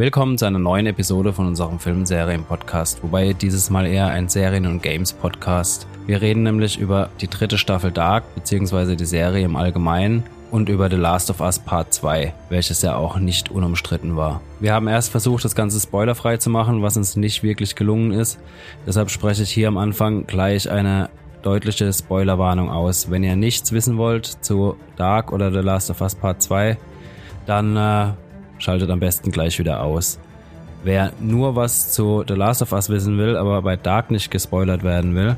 Willkommen zu einer neuen Episode von unserem Filmserien-Podcast, wobei dieses Mal eher ein Serien- und Games-Podcast. Wir reden nämlich über die dritte Staffel Dark, beziehungsweise die Serie im Allgemeinen und über The Last of Us Part 2, welches ja auch nicht unumstritten war. Wir haben erst versucht, das Ganze spoilerfrei zu machen, was uns nicht wirklich gelungen ist. Deshalb spreche ich hier am Anfang gleich eine deutliche Spoilerwarnung aus. Wenn ihr nichts wissen wollt zu Dark oder The Last of Us Part 2, dann äh, schaltet am besten gleich wieder aus. Wer nur was zu The Last of Us wissen will, aber bei Dark nicht gespoilert werden will,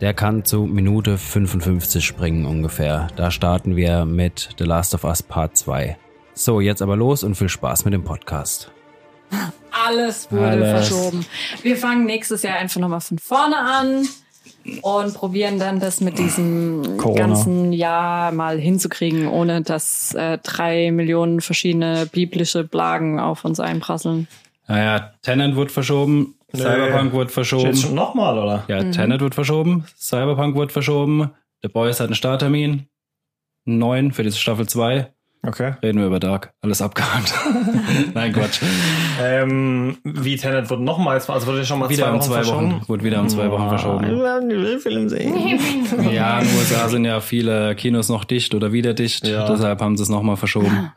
der kann zu Minute 55 springen ungefähr. Da starten wir mit The Last of Us Part 2. So, jetzt aber los und viel Spaß mit dem Podcast. Alles wurde Alles. verschoben. Wir fangen nächstes Jahr einfach nochmal von vorne an und probieren dann das mit diesem Corona. ganzen Jahr mal hinzukriegen, ohne dass äh, drei Millionen verschiedene biblische Blagen auf uns einprasseln. Naja, Tenant wird verschoben, Nee. Cyberpunk wird verschoben. Jetzt schon nochmal, oder? Ja, Tenet wird verschoben, Cyberpunk wird verschoben, The Boys hat einen Starttermin, einen neuen für diese Staffel 2. Okay. Reden wir über Dark. Alles abgehakt. Nein, Quatsch. Ähm, wie Tenet wird nochmals, also wurde schon mal Wieder zwei um Wochen zwei verschoben? Wochen. Wurde wieder um zwei Wochen verschoben. Ich will Film sehen. Ja, in den USA sind ja viele Kinos noch dicht oder wieder dicht. Ja. Deshalb haben sie es nochmal verschoben.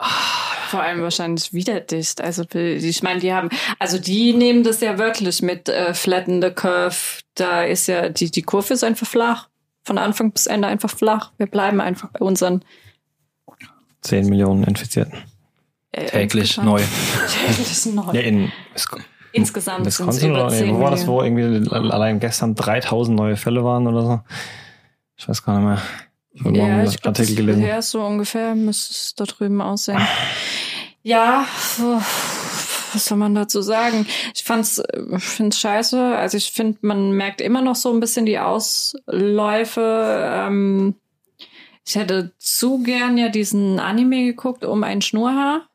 Vor allem wahrscheinlich wieder dicht. Also ich meine, die haben, also die nehmen das ja wörtlich mit äh, flatten the curve. Da ist ja die die Kurve ist einfach flach. Von Anfang bis Ende einfach flach. Wir bleiben einfach bei unseren 10 Millionen Infizierten. äh, Täglich insgesamt- neu. Täglich neu. Ja, in Insgesamt sind es über oder nee, 10 wo war das, wo irgendwie allein gestern 3000 neue Fälle waren oder so? Ich weiß gar nicht mehr. Ich habe Ja, ich glaube, Artikel gelesen. ja, so ungefähr müsste es da drüben aussehen. Ja, was soll man dazu sagen? Ich fand's, find's scheiße. Also ich finde, man merkt immer noch so ein bisschen die Ausläufe. Ähm, ich hätte zu gern ja diesen Anime geguckt um ein Schnurrhaar.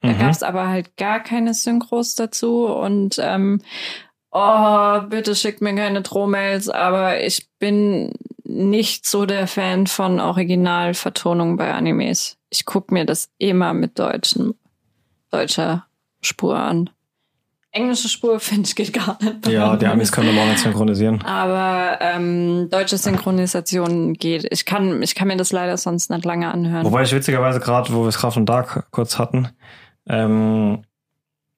Da Mhm. gab's aber halt gar keine Synchros dazu und ähm, oh, bitte schickt mir keine Drohmails, aber ich bin nicht so der Fan von Originalvertonungen bei Animes. Ich guck mir das immer mit deutschen, deutscher Spur an. Englische Spur finde ich geht gar nicht. Ja, die Amis können auch nicht synchronisieren. Aber ähm, deutsche Synchronisation geht. Ich kann, ich kann mir das leider sonst nicht lange anhören. Wobei ich witzigerweise gerade, wo wir es gerade von Dark kurz hatten, ähm,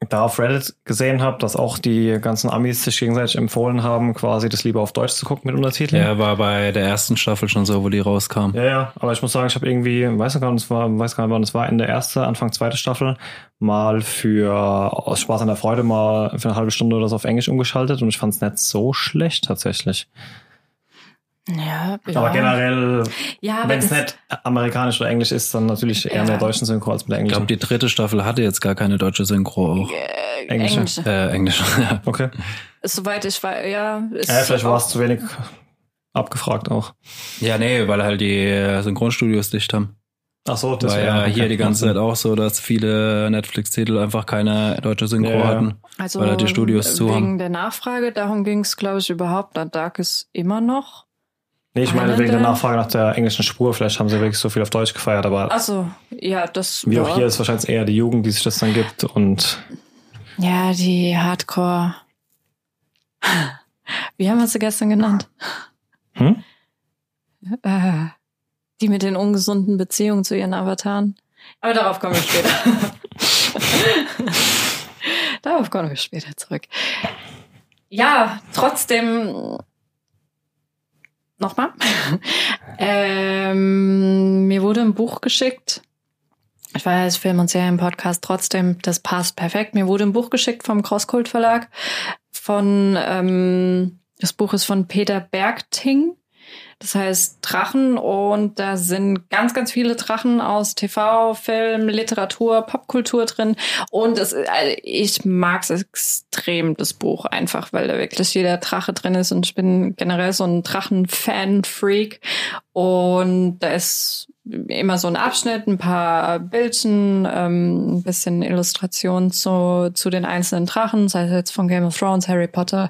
da auf Reddit gesehen habe, dass auch die ganzen Amis sich gegenseitig empfohlen haben, quasi das lieber auf Deutsch zu gucken mit Untertiteln. Ja, war bei der ersten Staffel schon so, wo die rauskam. Ja, ja, aber ich muss sagen, ich habe irgendwie, weiß gar nicht, war, weiß gar nicht, wann es war, in der ersten, Anfang zweite Staffel, mal für aus Spaß an der Freude mal für eine halbe Stunde oder so auf Englisch umgeschaltet und ich fand es nicht so schlecht tatsächlich. Ja, ja. Aber generell, ja, wenn es nicht amerikanisch oder englisch ist, dann natürlich eher Ja. in der deutschen Synchro als mit der Ich glaube, die dritte Staffel hatte jetzt gar keine deutsche Synchro auch. äh, Englische. Englische. Äh, Englisch. Ja. Okay. Soweit ich weiß, ja. Ist Ja, vielleicht war es zu wenig abgefragt auch. ja, nee, weil halt die äh, Synchronstudios dicht haben. Ach so, Das war ja hier die ganze Zeit auch so, dass viele Netflix-Titel einfach keine deutsche Synchro Ja, ja. hatten. Also weil halt die Studios zu wegen haben. der Nachfrage, darum ging es, glaube ich, überhaupt. Dark ist immer noch. Nee, ich meine wegen der Nachfrage nach der englischen Spur. Vielleicht haben sie wirklich so viel auf Deutsch gefeiert, aber Also, ja, das. wie ja. auch hier ist wahrscheinlich eher die Jugend, die sich das dann gibt und Ja, die Hardcore. Wie haben wir sie gestern genannt? hm? Äh, die mit den ungesunden Beziehungen zu ihren Avataren. Aber darauf kommen wir später. darauf kommen wir später zurück. Ja, trotzdem. Nochmal. ähm, mir wurde ein Buch geschickt. Ich weiß, Film- und Serienpodcast trotzdem, das passt perfekt. Mir wurde ein Buch geschickt vom Crosskult Verlag. Von, ähm, das Buch ist von Peter Bergting. Das heißt Drachen und da sind ganz, ganz viele Drachen aus TV, Film, Literatur, Popkultur drin. Und es, also ich mag es extrem, das Buch, einfach, weil da wirklich jeder Drache drin ist und ich bin generell so ein Drachen-Fan-Freak. Und da ist immer so ein Abschnitt, ein paar Bildchen, ähm, ein bisschen Illustration zu, zu den einzelnen Drachen, sei es jetzt von Game of Thrones, Harry Potter,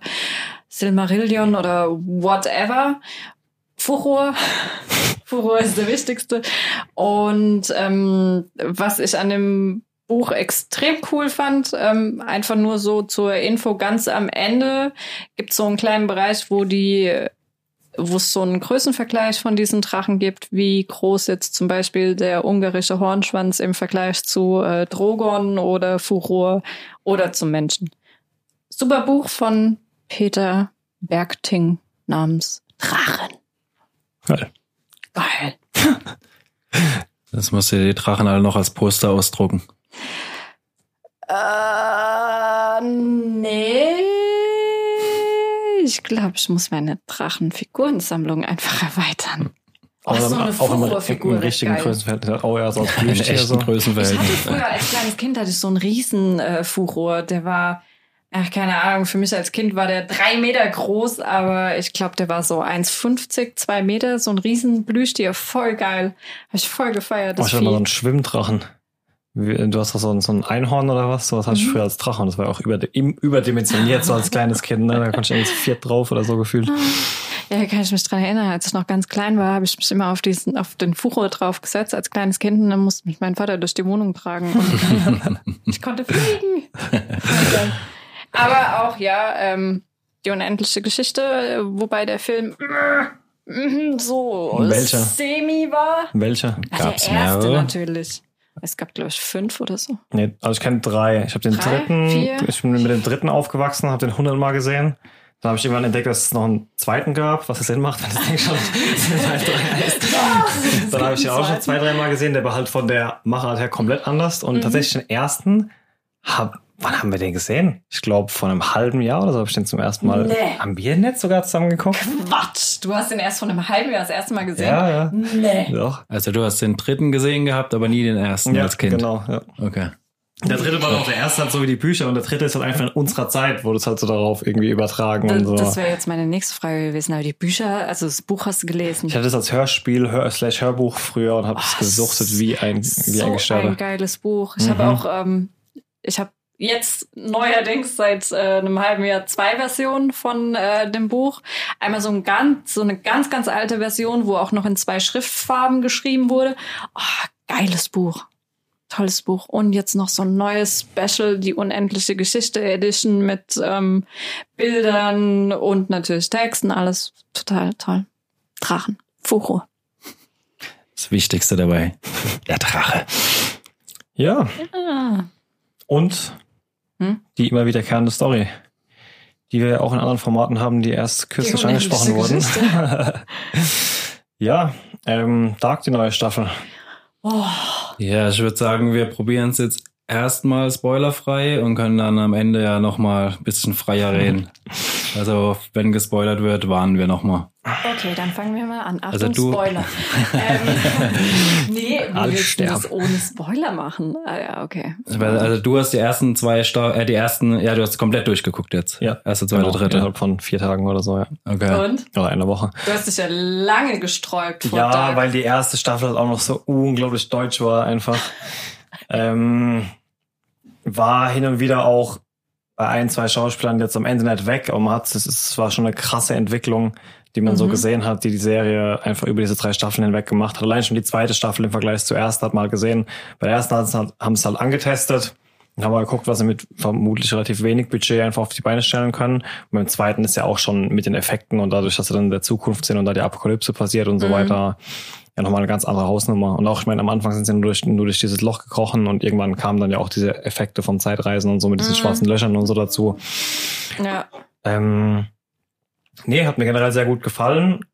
Silmarillion oder whatever. Furor. Furor ist der wichtigste. Und ähm, was ich an dem Buch extrem cool fand. Ähm, einfach nur so zur Info ganz am Ende gibt es so einen kleinen Bereich, wo die wo es so einen Größenvergleich von diesen Drachen gibt, wie groß jetzt zum Beispiel der ungarische Hornschwanz im Vergleich zu äh, Drogon oder Furor oder zum Menschen. Super Buch von Peter Bergting namens Drachen. Geil. Geil. Das musst du die Drachen alle noch als Poster ausdrucken. Äh, nee. Ich glaube, ich muss meine Drachenfigurensammlung einfach erweitern. Oh, so eine Furorfigur im richtigen geil. Größenverhältnis. Oh ja, so aus In Plüschtier echten so. Ich hatte Größenverhältnis. früher als kleines Kind hatte ich so einen riesen äh, Furor. Der war, ach, keine Ahnung, für mich als Kind war der drei Meter groß, aber ich glaube, der war so 1,50, zwei Meter, so ein riesen Plüschtier, voll geil. Hab ich voll gefeiert. Oh, Das ich hatte mal so einen Schwimmdrachen. Du hast doch so ein, so ein Einhorn oder was? So was hatte ich Mhm. früher als Drachen. Das war auch über, im- überdimensioniert, so als kleines Kind. Ne? Da konnte ich irgendwie zu viert drauf oder so gefühlt. Ja, kann ich mich dran erinnern. Als ich noch ganz klein war, habe ich mich immer auf diesen, auf den Furor drauf gesetzt als kleines Kind und dann musste mich mein Vater durch die Wohnung tragen. Und ich konnte fliegen. Aber auch, ja, ähm, die unendliche Geschichte, wobei der Film äh, so Welcher? semi war. Welcher? Gab's der erste mehrere? natürlich. Es gab, glaube ich, fünf oder so. Nee, also ich kenne drei. Ich habe den Drei? dritten, Vier? ich bin mit dem dritten aufgewachsen, habe den hundertmal gesehen. Dann habe ich irgendwann entdeckt, dass es noch einen zweiten gab, was es Sinn macht, wenn das Ding schon Teil drei heißt. Dann habe ich den auch schon zwei, dreimal gesehen, der war halt von der Machart her komplett anders. Und Mhm. tatsächlich den ersten, hab, wann haben wir den gesehen? Ich glaube, vor einem halben Jahr oder so habe ich den zum ersten Mal. Nee. Haben wir nicht sogar zusammen geguckt? Quatsch! Du hast den erst vor einem halben Jahr das erste Mal gesehen? Ja, ja. Nee. Doch. Also du hast den dritten gesehen gehabt, aber nie den ersten Ja, als Kind. genau. Ja. Okay. Der dritte war auch der erste halt so wie die Bücher und der dritte ist halt einfach in unserer Zeit, wurde es halt so darauf irgendwie übertragen und Das, so. das wäre jetzt meine nächste Frage gewesen. Aber die Bücher, also das Buch hast du gelesen. Ich hatte das als Hörspiel, Hör slash Hörbuch früher und habe es gesuchtet wie ein, wie so ein ein Gestörter. geiles Buch. Ich Mhm. habe auch, ähm, ich habe jetzt neuerdings seit äh, einem halben Jahr zwei Versionen von äh, dem Buch. Einmal so ein ganz, so eine ganz, ganz alte Version, wo auch noch in zwei Schriftfarben geschrieben wurde. Oh, geiles Buch. Tolles Buch. Und jetzt noch so ein neues Special, die unendliche Geschichte Edition mit ähm, Bildern und natürlich Texten. Alles total toll. Drachen. Furo. Das Wichtigste dabei. Der Drache. Ja, Ah. und Hm? die immer wiederkehrende Story, die wir auch in anderen Formaten haben, die erst kürzlich Die angesprochen wurden. ja, ähm, Dark, die neue Staffel. Oh. Ja, ich würde sagen, wir probieren es jetzt erstmal spoilerfrei und können dann am Ende ja nochmal ein bisschen freier reden. Also, wenn gespoilert wird, warnen wir nochmal. Okay, dann fangen wir mal an. Achtung, Also du- Spoiler. ähm, nee, wie Alle willst du das ohne Spoiler machen? Ah ja, okay. Also, du hast die ersten zwei, Sta äh, die ersten, ja, du hast komplett durchgeguckt jetzt. Ja. Erste, zweite, Genau, dritte. Innerhalb von vier Tagen oder so, ja. Okay. Und? Oder einer Woche. Du hast dich ja lange gesträubt vor Ja, Dark. weil die erste Staffel halt auch noch so unglaublich deutsch war einfach. ähm, war hin und wieder auch bei ein, zwei Schauspielern jetzt am Ende nicht weg, aber man hat, es war schon eine krasse Entwicklung, die man so Mhm. gesehen hat, die die Serie einfach über diese drei Staffeln hinweg gemacht hat. Allein schon die zweite Staffel im Vergleich zur ersten hat man halt gesehen. Bei der ersten haben sie halt, haben sie halt angetestet und haben mal geguckt, was sie mit vermutlich relativ wenig Budget einfach auf die Beine stellen können. Und beim zweiten ist ja auch schon mit den Effekten und dadurch, dass sie dann in der Zukunft sind und da die Apokalypse passiert und so Mhm. weiter, ja nochmal eine ganz andere Hausnummer. Und auch, ich meine, am Anfang sind sie nur durch, nur durch dieses Loch gekrochen und irgendwann kamen dann ja auch diese Effekte von Zeitreisen und so mit diesen Mhm. schwarzen Löchern und so dazu. ja. Ähm, nee, hat mir generell sehr gut gefallen.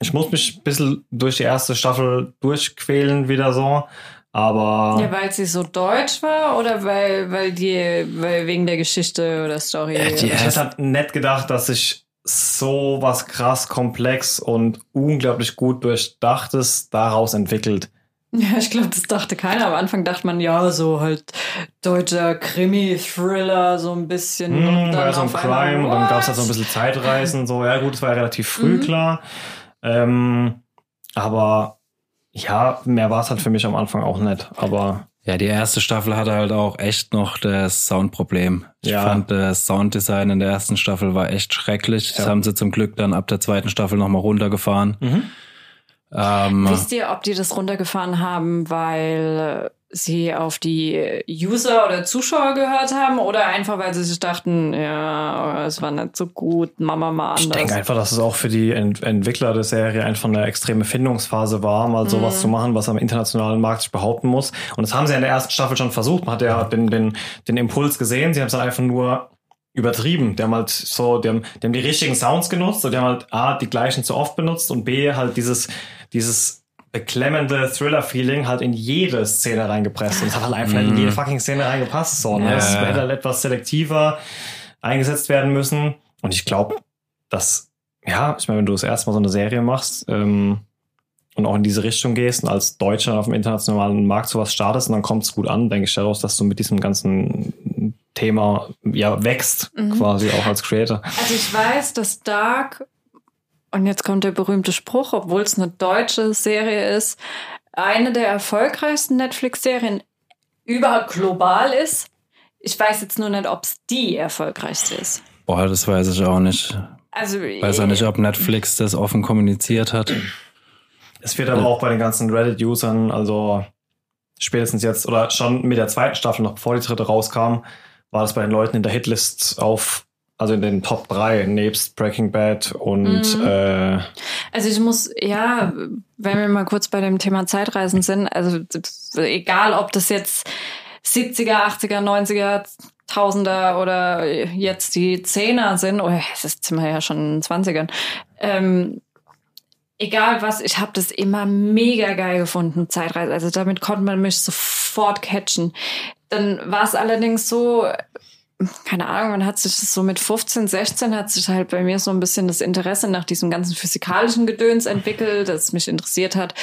Ich muss mich ein bisschen durch die erste Staffel durchquälen wieder so, aber ja, weil sie so deutsch war oder weil, weil die, weil wegen der Geschichte oder Story? Äh, die, ich hätte halt nett gedacht, dass sich so was krass komplex und unglaublich gut durchdachtes daraus entwickelt. Ja, ich glaube, das dachte keiner. Am Anfang dachte man, ja, so halt deutscher Krimi-Thriller, so ein bisschen. Hm, und war dann ja so ein einmal, Crime und dann gab es halt so ein bisschen Zeitreisen. So, ja gut, es war ja relativ früh, Mhm. klar. Ähm, aber ja, mehr war es halt für mich am Anfang auch nicht. Aber Ja, die erste Staffel hatte halt auch echt noch das Soundproblem. Ich Ja. fand das Sounddesign in der ersten Staffel war echt schrecklich. Das Ja. haben sie zum Glück dann ab der zweiten Staffel nochmal runtergefahren. Mhm. Ähm, Wisst ihr, ob die das runtergefahren haben, weil sie auf die User oder Zuschauer gehört haben oder einfach, weil sie sich dachten, ja, es war nicht so gut, Mama mal anders. Ich denke einfach, dass es auch für die Ent Entwickler der Serie einfach eine extreme Findungsphase war, mal sowas mhm. zu machen, was am internationalen Markt sich behaupten muss. Und das haben sie in der ersten Staffel schon versucht. Man hat ja den, den, den Impuls gesehen. Sie haben es dann einfach nur übertrieben. Die haben halt so, die haben, die haben die richtigen Sounds genutzt und die haben halt A, die gleichen zu oft benutzt und B, halt dieses, dieses beklemmende Thriller-Feeling halt in jede Szene reingepresst. Und es hat halt einfach mm. in jede mhm. fucking Szene reingepasst. So, ne? Yeah. Es hätte halt etwas selektiver eingesetzt werden müssen. Und ich glaube, dass, ja, ich meine, wenn du das erste Mal so eine Serie machst ähm, und auch in diese Richtung gehst und als Deutscher auf dem internationalen Markt sowas startest und dann kommt es gut an, denke ich daraus, dass du mit diesem ganzen Thema ja wächst, mhm. quasi auch als Creator. Also ich weiß, dass Dark und jetzt kommt der berühmte Spruch, obwohl es eine deutsche Serie ist, eine der erfolgreichsten Netflix-Serien überhaupt global ist. Ich weiß jetzt nur nicht, ob es die erfolgreichste ist. Boah, das weiß ich auch nicht. Also, ich weiß auch nicht, ob Netflix das offen kommuniziert hat. Es wird aber auch bei den ganzen Reddit-Usern, also spätestens jetzt oder schon mit der zweiten Staffel, noch bevor die dritte rauskam, war das bei den Leuten in der Hitlist auf also in den Top 3 nebst Breaking Bad und mhm. äh, Also ich muss, ja, wenn wir mal kurz bei dem Thema Zeitreisen sind, also egal ob das jetzt 70er, 80er, 90er, Tausender oder jetzt die Zehner sind, oder es ist sind wir ja schon in den 20ern, ähm, egal was, ich habe das immer mega geil gefunden, Zeitreise. Also damit konnte man mich sofort catchen. Dann war es allerdings so, keine Ahnung, man hat sich so mit 15, 16 hat sich halt bei mir so ein bisschen das Interesse nach diesem ganzen physikalischen Gedöns entwickelt, das mich interessiert hat.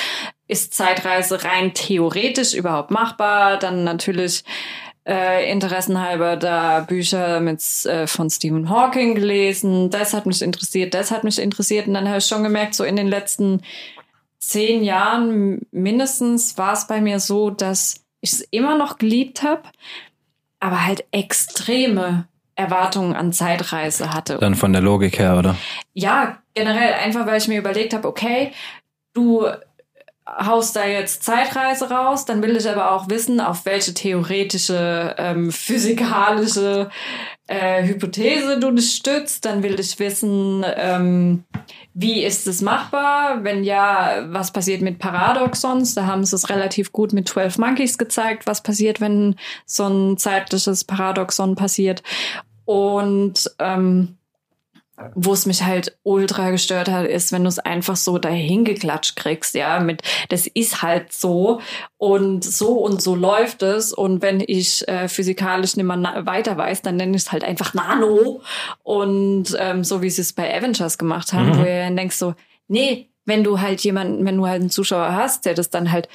Ist Zeitreise rein theoretisch überhaupt machbar? Dann natürlich äh, interessenhalber da Bücher mit äh, von Stephen Hawking gelesen. Das hat mich interessiert, das hat mich interessiert. Und dann habe ich schon gemerkt, so in den letzten zehn Jahren mindestens war es bei mir so, dass ich es immer noch geliebt habe, aber halt extreme Erwartungen an Zeitreise hatte. Dann von der Logik her, oder? Ja, generell einfach, weil ich mir überlegt habe, okay, du haust da jetzt Zeitreise raus, dann will ich aber auch wissen, auf welche theoretische, ähm, physikalische äh, Hypothese du dich stützt. Dann will ich wissen, ähm, wie ist es machbar? Wenn ja, was passiert mit Paradoxons? Da haben sie es relativ gut mit 12 Monkeys gezeigt, was passiert, wenn so ein zeitliches Paradoxon passiert. Und ähm, wo es mich halt ultra gestört hat, ist, wenn du es einfach so dahin geklatscht kriegst, ja, mit, das ist halt so und so und so läuft es und wenn ich äh, physikalisch nicht mehr weiter weiß, dann nenne ich es halt einfach Nano und ähm, so wie sie es bei Avengers gemacht haben, mhm. wo ihr dann denkst so, nee, wenn du halt jemanden, wenn du halt einen Zuschauer hast, der das dann halt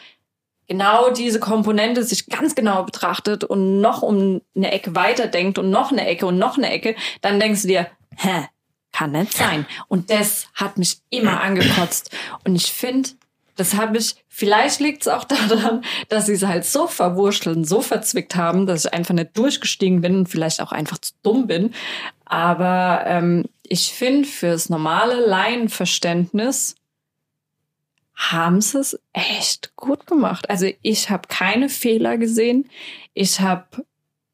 genau diese Komponente sich ganz genau betrachtet und noch um eine Ecke weiter denkt und noch eine Ecke und noch eine Ecke, dann denkst du dir, hä, kann nicht sein. Und das hat mich immer angekotzt. Und ich finde, das habe ich, vielleicht liegt es auch daran, dass sie es halt so verwurschteln, so verzwickt haben, dass ich einfach nicht durchgestiegen bin und vielleicht auch einfach zu dumm bin. Aber ähm, ich finde, fürs normale Laienverständnis haben sie es echt gut gemacht. Also ich habe keine Fehler gesehen. Ich habe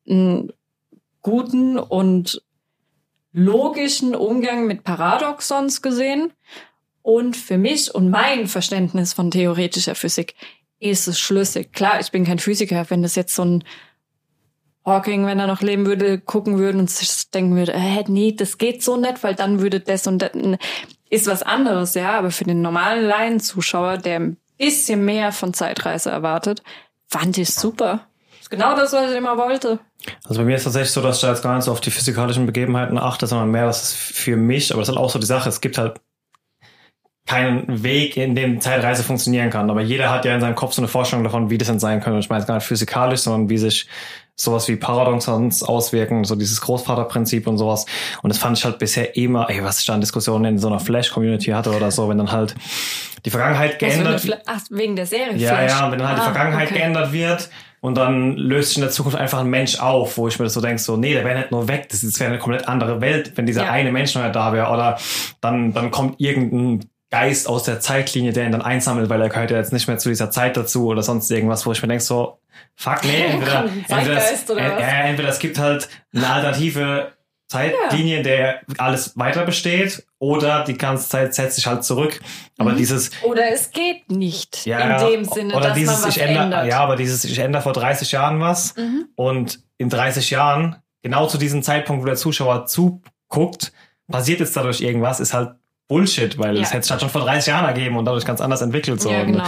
einen guten und logischen Umgang mit Paradoxons gesehen. Und für mich und mein Verständnis von theoretischer Physik ist es schlüssig. Klar, ich bin kein Physiker. Wenn das jetzt so ein Hawking, wenn er noch leben würde, gucken würde und sich denken würde, äh, nee, das geht so nicht, weil dann würde das und das ist was anderes, ja. Aber für den normalen Laienzuschauer, der ein bisschen mehr von Zeitreise erwartet, fand ich super. Genau das, was ich immer wollte. Also bei mir ist tatsächlich so, dass ich da jetzt gar nicht so auf die physikalischen Begebenheiten achte, sondern mehr, dass es für mich, aber das ist halt auch so die Sache, es gibt halt keinen Weg, in dem Zeitreise funktionieren kann. Aber jeder hat ja in seinem Kopf so eine Vorstellung davon, wie das denn sein könnte. Ich meine jetzt gar nicht physikalisch, sondern wie sich sowas wie Paradoxons auswirken, so dieses Großvaterprinzip und sowas. Und das fand ich halt bisher immer, ey, was ich da in Diskussionen in so einer Flash-Community hatte oder so, wenn dann halt die Vergangenheit geändert... wird. Ach, wegen der Serie Ja, Flash. ja, wenn dann halt ah, die Vergangenheit okay. geändert wird und dann löst sich in der Zukunft einfach ein Mensch auf, wo ich mir das so denke, so, nee, der wäre nicht nur weg, das wäre eine komplett andere Welt, wenn dieser ja. eine Mensch noch da wäre. Oder dann, dann kommt irgendein Geist aus der Zeitlinie, der ihn dann einsammelt, weil er gehört ja jetzt nicht mehr zu dieser Zeit dazu oder sonst irgendwas, wo ich mir denke so, fuck, nee, entweder, entweder, es, äh, äh, entweder es gibt halt eine alternative Zeitlinie, ja. der alles weiter besteht, oder die ganze Zeit setzt sich halt zurück. Aber mhm. dieses. Oder es geht nicht ja, in dem Sinne, oder dass dieses, man was ich ändere, ändert. Ja, aber dieses, ich ändere vor 30 Jahren was mhm. und in 30 Jahren, genau zu diesem Zeitpunkt, wo der Zuschauer zuguckt, passiert jetzt dadurch irgendwas, ist halt Bullshit, weil ja. es hätte es halt schon vor 30 Jahren ergeben und dadurch ganz anders entwickelt. So. Ja, genau.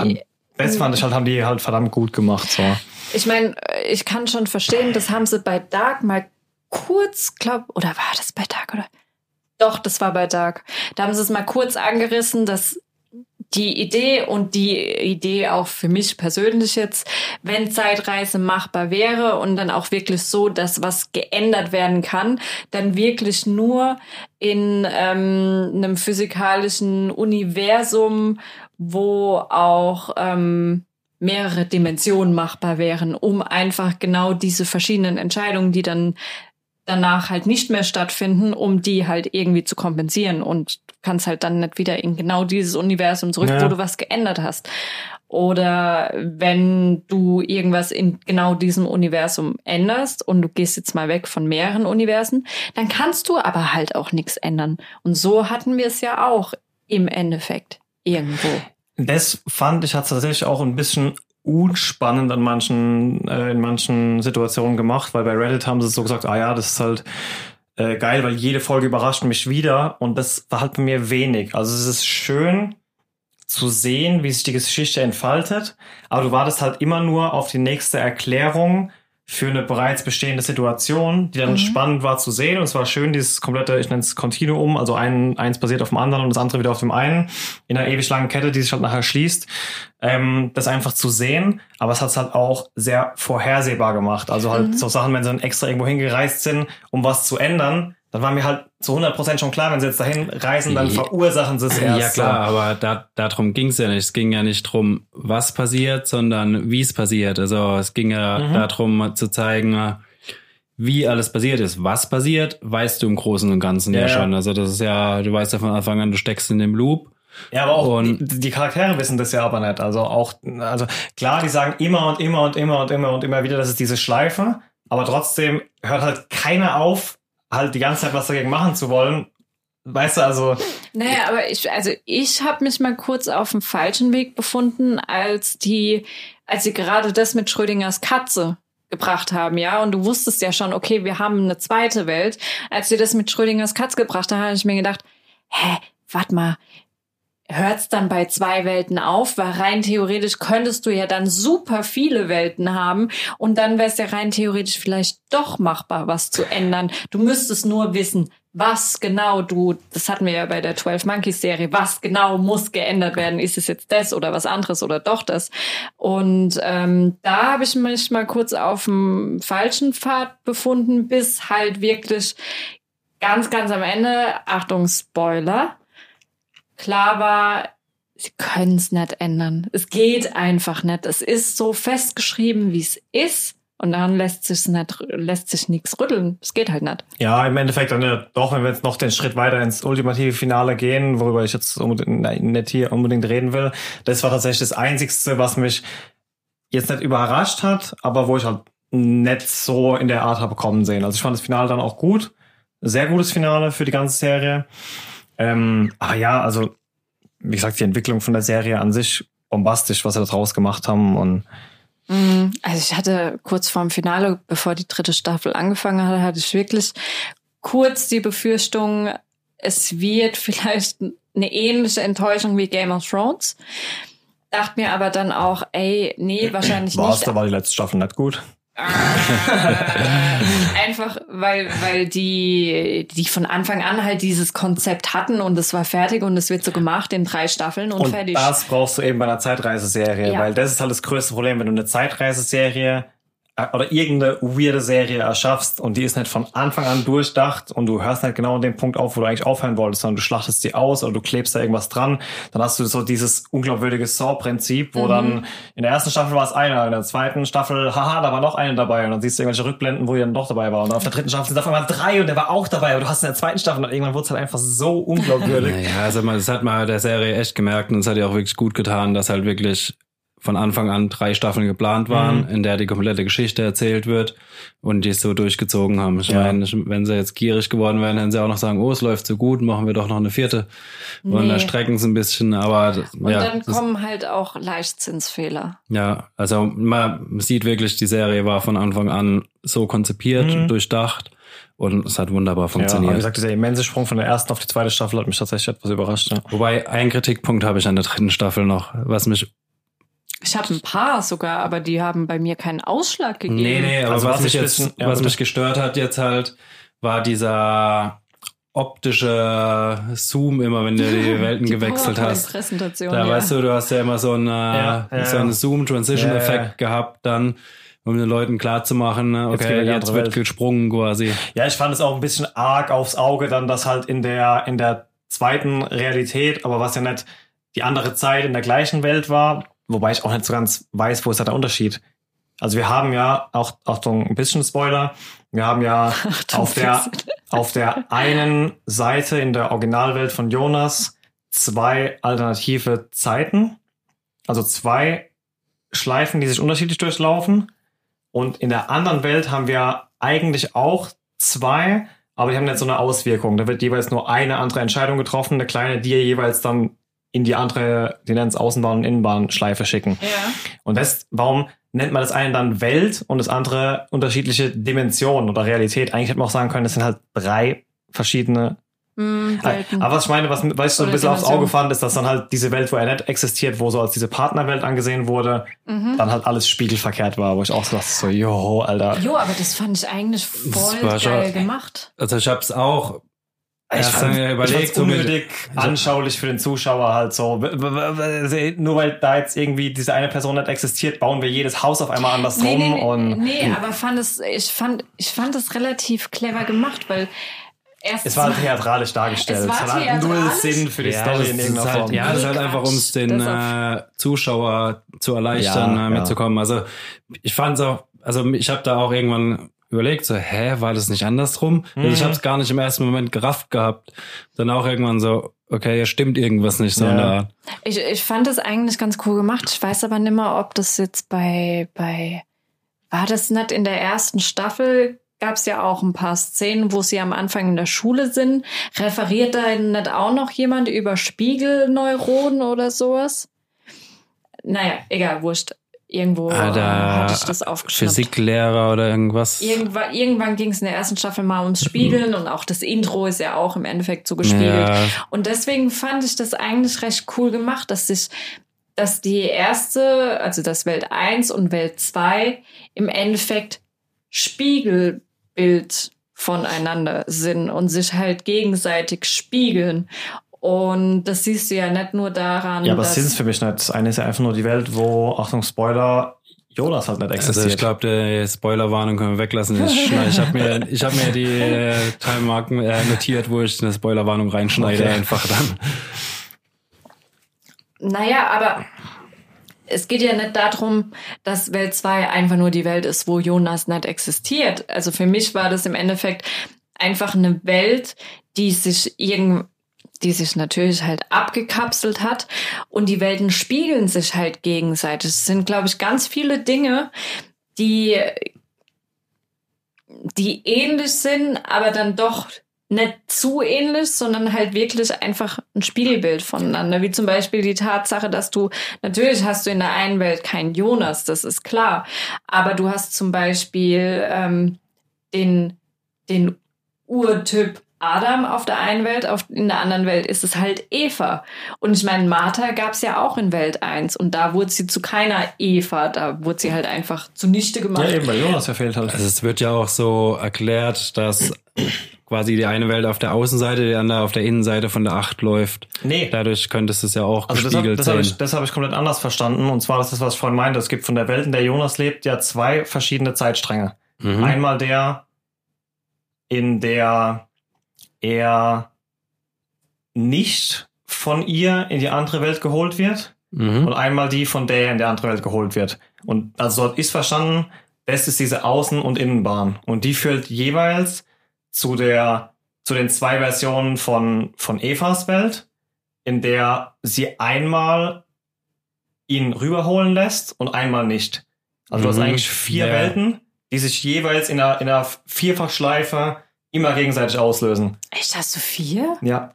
Und, oh, das fand ich halt, haben die halt verdammt gut gemacht. So. Ich meine, ich kann schon verstehen, das haben sie bei Dark mal kurz, glaub, oder war das bei Dark oder? Doch, das war bei Dark. Da haben sie es mal kurz angerissen, dass die Idee und die Idee auch für mich persönlich jetzt, wenn Zeitreise machbar wäre und dann auch wirklich so, dass was geändert werden kann, dann wirklich nur in ähm, einem physikalischen Universum, wo auch ähm, mehrere Dimensionen machbar wären, um einfach genau diese verschiedenen Entscheidungen, die dann danach halt nicht mehr stattfinden, um die halt irgendwie zu kompensieren und du kannst halt dann nicht wieder in genau dieses Universum zurück, ja. wo du was geändert hast. Oder wenn du irgendwas in genau diesem Universum änderst und du gehst jetzt mal weg von mehreren Universen, dann kannst du aber halt auch nichts ändern. Und so hatten wir es ja auch im Endeffekt irgendwo. Das fand ich hat tatsächlich auch ein bisschen unspannend an manchen, äh, in manchen Situationen gemacht, weil bei Reddit haben sie so gesagt, ah ja, das ist halt äh, geil, weil jede Folge überrascht mich wieder und das war halt bei mir wenig. Also es ist schön zu sehen, wie sich die Geschichte entfaltet, aber du wartest halt immer nur auf die nächste Erklärung, für eine bereits bestehende Situation, die dann mhm. spannend war zu sehen. Und es war schön, dieses komplette, ich nenne es Continuum, also ein, eins basiert auf dem anderen und das andere wieder auf dem einen, in einer ewig langen Kette, die sich halt nachher schließt, ähm, das einfach zu sehen. Aber es hat es halt auch sehr vorhersehbar gemacht. Also halt mhm. so Sachen, wenn sie dann extra irgendwo hingereist sind, um was zu ändern, dann war mir halt zu 100% schon klar, wenn sie jetzt dahin reisen, dann verursachen sie es erst. Ja klar, aber da, darum ging es ja nicht. Es ging ja nicht drum, was passiert, sondern wie es passiert. Also es ging ja mhm. darum zu zeigen, wie alles passiert ist. Was passiert, weißt du im Großen und Ganzen ja, ja schon. Also das ist ja, du weißt ja von Anfang an, du steckst in dem Loop. Ja, aber auch die, die, Charaktere wissen das ja aber nicht. Also auch, also klar, die sagen immer und immer und immer und immer und immer wieder, das ist diese Schleife, aber trotzdem hört halt keiner auf, halt die ganze Zeit was dagegen machen zu wollen. Weißt du, also. Naja, aber ich, also ich habe mich mal kurz auf dem falschen Weg befunden, als die, als sie gerade das mit Schrödingers Katze gebracht haben, ja, und du wusstest ja schon, okay, wir haben eine zweite Welt. Als sie das mit Schrödingers Katze gebracht haben, habe ich mir gedacht, hä, warte mal, hört's dann bei zwei Welten auf, weil rein theoretisch könntest du ja dann super viele Welten haben und dann wäre es ja rein theoretisch vielleicht doch machbar, was zu ändern. Du müsstest nur wissen, was genau du, das hatten wir ja bei der 12 Monkeys Serie, was genau muss geändert werden? Ist es jetzt das oder was anderes oder doch das? Und ähm, da habe ich mich mal kurz auf dem falschen Pfad befunden, bis halt wirklich ganz, ganz am Ende, Achtung, Spoiler, klar war, sie können es nicht ändern. Es geht einfach nicht. Es ist so festgeschrieben, wie es ist. Und dann lässt sich nicht, lässt sich nichts rütteln. Es geht halt nicht. Ja, im Endeffekt dann ja doch, wenn wir jetzt noch den Schritt weiter ins ultimative Finale gehen, worüber ich jetzt nicht hier unbedingt reden will, das war tatsächlich das Einzigste, was mich jetzt nicht überrascht hat, aber wo ich halt nicht so in der Art habe kommen sehen. Also ich fand das Finale dann auch gut. Sehr gutes Finale für die ganze Serie. Ähm, aber ja, also wie gesagt, die Entwicklung von der Serie an sich bombastisch, was sie da draus gemacht haben und mm, also ich hatte kurz vorm Finale, bevor die dritte Staffel angefangen hat, hatte ich wirklich kurz die Befürchtung, es wird vielleicht eine ähnliche Enttäuschung wie Game of Thrones. Dachte mir aber dann auch, ey, nee, wahrscheinlich War's, nicht. Da war die letzte Staffel nicht gut. Einfach, weil, weil die, die von Anfang an halt dieses Konzept hatten und es war fertig und es wird so gemacht in drei Staffeln und, und fertig. Das brauchst du eben bei einer Zeitreiseserie, ja. weil das ist halt das größte Problem, wenn du eine Zeitreiseserie oder irgendeine weirde Serie erschaffst und die ist nicht von Anfang an durchdacht und du hörst nicht genau an dem Punkt auf, wo du eigentlich aufhören wolltest, sondern du schlachtest die aus oder du klebst da irgendwas dran, dann hast du so dieses unglaubwürdige Saw-Prinzip, wo Mhm. dann in der ersten Staffel war es einer, in der zweiten Staffel, haha, da war noch eine dabei und dann siehst du irgendwelche Rückblenden, wo die dann doch dabei war und auf der dritten Staffel sind auf einmal drei und der war auch dabei und du hast in der zweiten Staffel und irgendwann wurde es halt einfach so unglaubwürdig. Naja, also man, das hat man der Serie echt gemerkt und es hat ja auch wirklich gut getan, dass halt wirklich von Anfang an drei Staffeln geplant waren, Mhm. in der die komplette Geschichte erzählt wird und die es so durchgezogen haben. Ich Ja. meine, wenn sie jetzt gierig geworden wären, hätten sie auch noch sagen, oh, es läuft so gut, machen wir doch noch eine vierte. Und Nee. dann strecken sie ein bisschen, aber Und ja, dann kommen halt auch Leichtzinsfehler. ja, also man sieht wirklich, die Serie war von Anfang an so konzipiert, Mhm. durchdacht und es hat wunderbar Ja, funktioniert. aber wie gesagt, dieser immense Sprung von der ersten auf die zweite Staffel hat mich tatsächlich etwas überrascht. Ja. Wobei, einen Kritikpunkt habe ich an der dritten Staffel noch, was mich Ich habe ein paar sogar, aber die haben bei mir keinen Ausschlag gegeben. Nee, nee, aber Also was, was mich ich jetzt, ja, was mich gestört hat jetzt halt, war dieser optische Zoom immer, wenn du die Welten Die gewechselt hast. PowerPoint-Präsentation, Da ja. weißt du, du hast ja immer so einen, Ja, ja, so einen Zoom-Transition-Effekt Ja, ja. gehabt dann, um den Leuten klarzumachen, ne, Jetzt okay, jetzt andere wird Welt. gesprungen quasi. Ja, ich fand es auch ein bisschen arg aufs Auge, dann das halt in der, in der zweiten Realität, aber was ja nicht die andere Zeit in der gleichen Welt war, wobei ich auch nicht so ganz weiß, wo ist da der Unterschied. Also wir haben ja, auch, Achtung, ein bisschen Spoiler, wir haben ja Achtung, auf der, auf der einen Seite in der Originalwelt von Jonas zwei alternative Zeiten, also zwei Schleifen, die sich unterschiedlich durchlaufen. Und in der anderen Welt haben wir eigentlich auch zwei, aber die haben nicht so eine Auswirkung. Da wird jeweils nur eine andere Entscheidung getroffen, eine kleine, die ihr jeweils dann in die andere, die nennen es Außenbahn- und Innenbahnschleife schicken. Ja. Und das, warum nennt man das eine dann Welt und das andere unterschiedliche Dimensionen oder Realität? Eigentlich hätte man auch sagen können, das sind halt drei verschiedene. Welten. Aber was ich meine, was, was ich so ein bisschen aufs. Auge fand, ist, dass dann halt diese Welt, wo er nicht existiert, wo so als diese Partnerwelt angesehen wurde, Mhm. dann halt alles spiegelverkehrt war, wo ich auch so dachte, so, jo, Alter. Jo, aber das fand ich eigentlich voll war schon- geil gemacht. Also ich hab's auch Ich erst fand, dann ich überlegt, so mit- unnötig anschaulich für den Zuschauer halt so. Nur weil da jetzt irgendwie diese eine Person nicht existiert, bauen wir jedes Haus auf einmal anders Nee, rum nee, nee, und nee, aber fand es, ich fand, ich fand es relativ clever gemacht, weil erst es war halt theatralisch dargestellt. Es war hat halt null. Sinn für die Ja, Story in irgendeiner halt, Form. ja, das ist halt einfach, um es den äh, Zuschauer zu erleichtern, Ja, äh, ja. mitzukommen. Also ich fand es auch, also ich habe da auch irgendwann überlegt, so, hä, war das nicht andersrum? Also ich Mhm. habe es gar nicht im ersten Moment gerafft gehabt. Dann auch irgendwann so, okay, ja, stimmt irgendwas nicht so Ja. in der Art. Ich, ich fand das eigentlich ganz cool gemacht. Ich weiß aber nicht mehr, ob das jetzt bei, bei, war das nicht in der ersten Staffel? Gab es ja auch ein paar Szenen, wo sie am Anfang in der Schule sind. Referiert da nicht auch noch jemand über Spiegelneuronen oder sowas? Naja, egal, wurscht. Irgendwo Ah, da hatte ich das aufgeschnappt. Physiklehrer oder irgendwas. Irgendwann, irgendwann ging es in der ersten Staffel mal ums Spiegeln und auch das Intro ist ja auch im Endeffekt so gespiegelt. Ja, Und deswegen fand ich das eigentlich recht cool gemacht, dass sich, dass die erste, also das Welt 1 und Welt 2 im Endeffekt Spiegelbild voneinander sind und sich halt gegenseitig spiegeln. Und das siehst du ja nicht nur daran, Ja, aber das ist es für mich nicht. Das eine ist ja einfach nur die Welt, wo, Achtung, Spoiler, Jonas halt nicht existiert. also ich glaube, die Spoilerwarnung können wir weglassen. Ich, ich habe mir, ich hab mir die äh, Timemarken äh, notiert, wo ich eine Spoilerwarnung reinschneide, Okay. einfach dann. Naja, aber es geht ja nicht darum, dass Welt 2 einfach nur die Welt ist, wo Jonas nicht existiert. Also für mich war das im Endeffekt einfach eine Welt, die sich irgend die sich natürlich halt abgekapselt hat und die Welten spiegeln sich halt gegenseitig. Es sind, glaube ich, ganz viele Dinge, die, die ähnlich sind, aber dann doch nicht zu ähnlich, sondern halt wirklich einfach ein Spiegelbild voneinander. Wie zum Beispiel die Tatsache, dass du, natürlich hast du in der einen Welt keinen Jonas, das ist klar. Aber du hast zum Beispiel ähm, den, den Urtyp Adam auf der einen Welt, auf, in der anderen Welt ist es halt Eva. Und ich meine, Martha gab es ja auch in Welt 1 und da wurde sie zu keiner Eva, da wurde sie halt einfach zunichte gemacht. ja, eben, weil Jonas verfehlt halt. Also es wird ja auch so erklärt, dass quasi die eine Welt auf der Außenseite, die andere auf der Innenseite von der Acht läuft. Nee. Dadurch könntest du es ja auch Also das, hab- gespiegelt das habe sehen. ich, das hab ich komplett anders verstanden. Und zwar das ist was ich vorhin meinte. Es gibt von der Welt, in der Jonas lebt, ja zwei verschiedene Zeitstränge. Mhm. Einmal der, in der er nicht von ihr in die andere Welt geholt wird Mhm. und einmal die, von der er in die andere Welt geholt wird. Und also dort ist verstanden, das ist diese Außen- und Innenbahn. Und die führt jeweils zu der, zu den zwei Versionen von, von Evas Welt, in der sie einmal ihn rüberholen lässt und einmal nicht. Also du hast Mhm. eigentlich vier Ja. Welten, die sich jeweils in einer, in einer Vierfachschleife immer gegenseitig auslösen. Echt, hast du vier? Ja.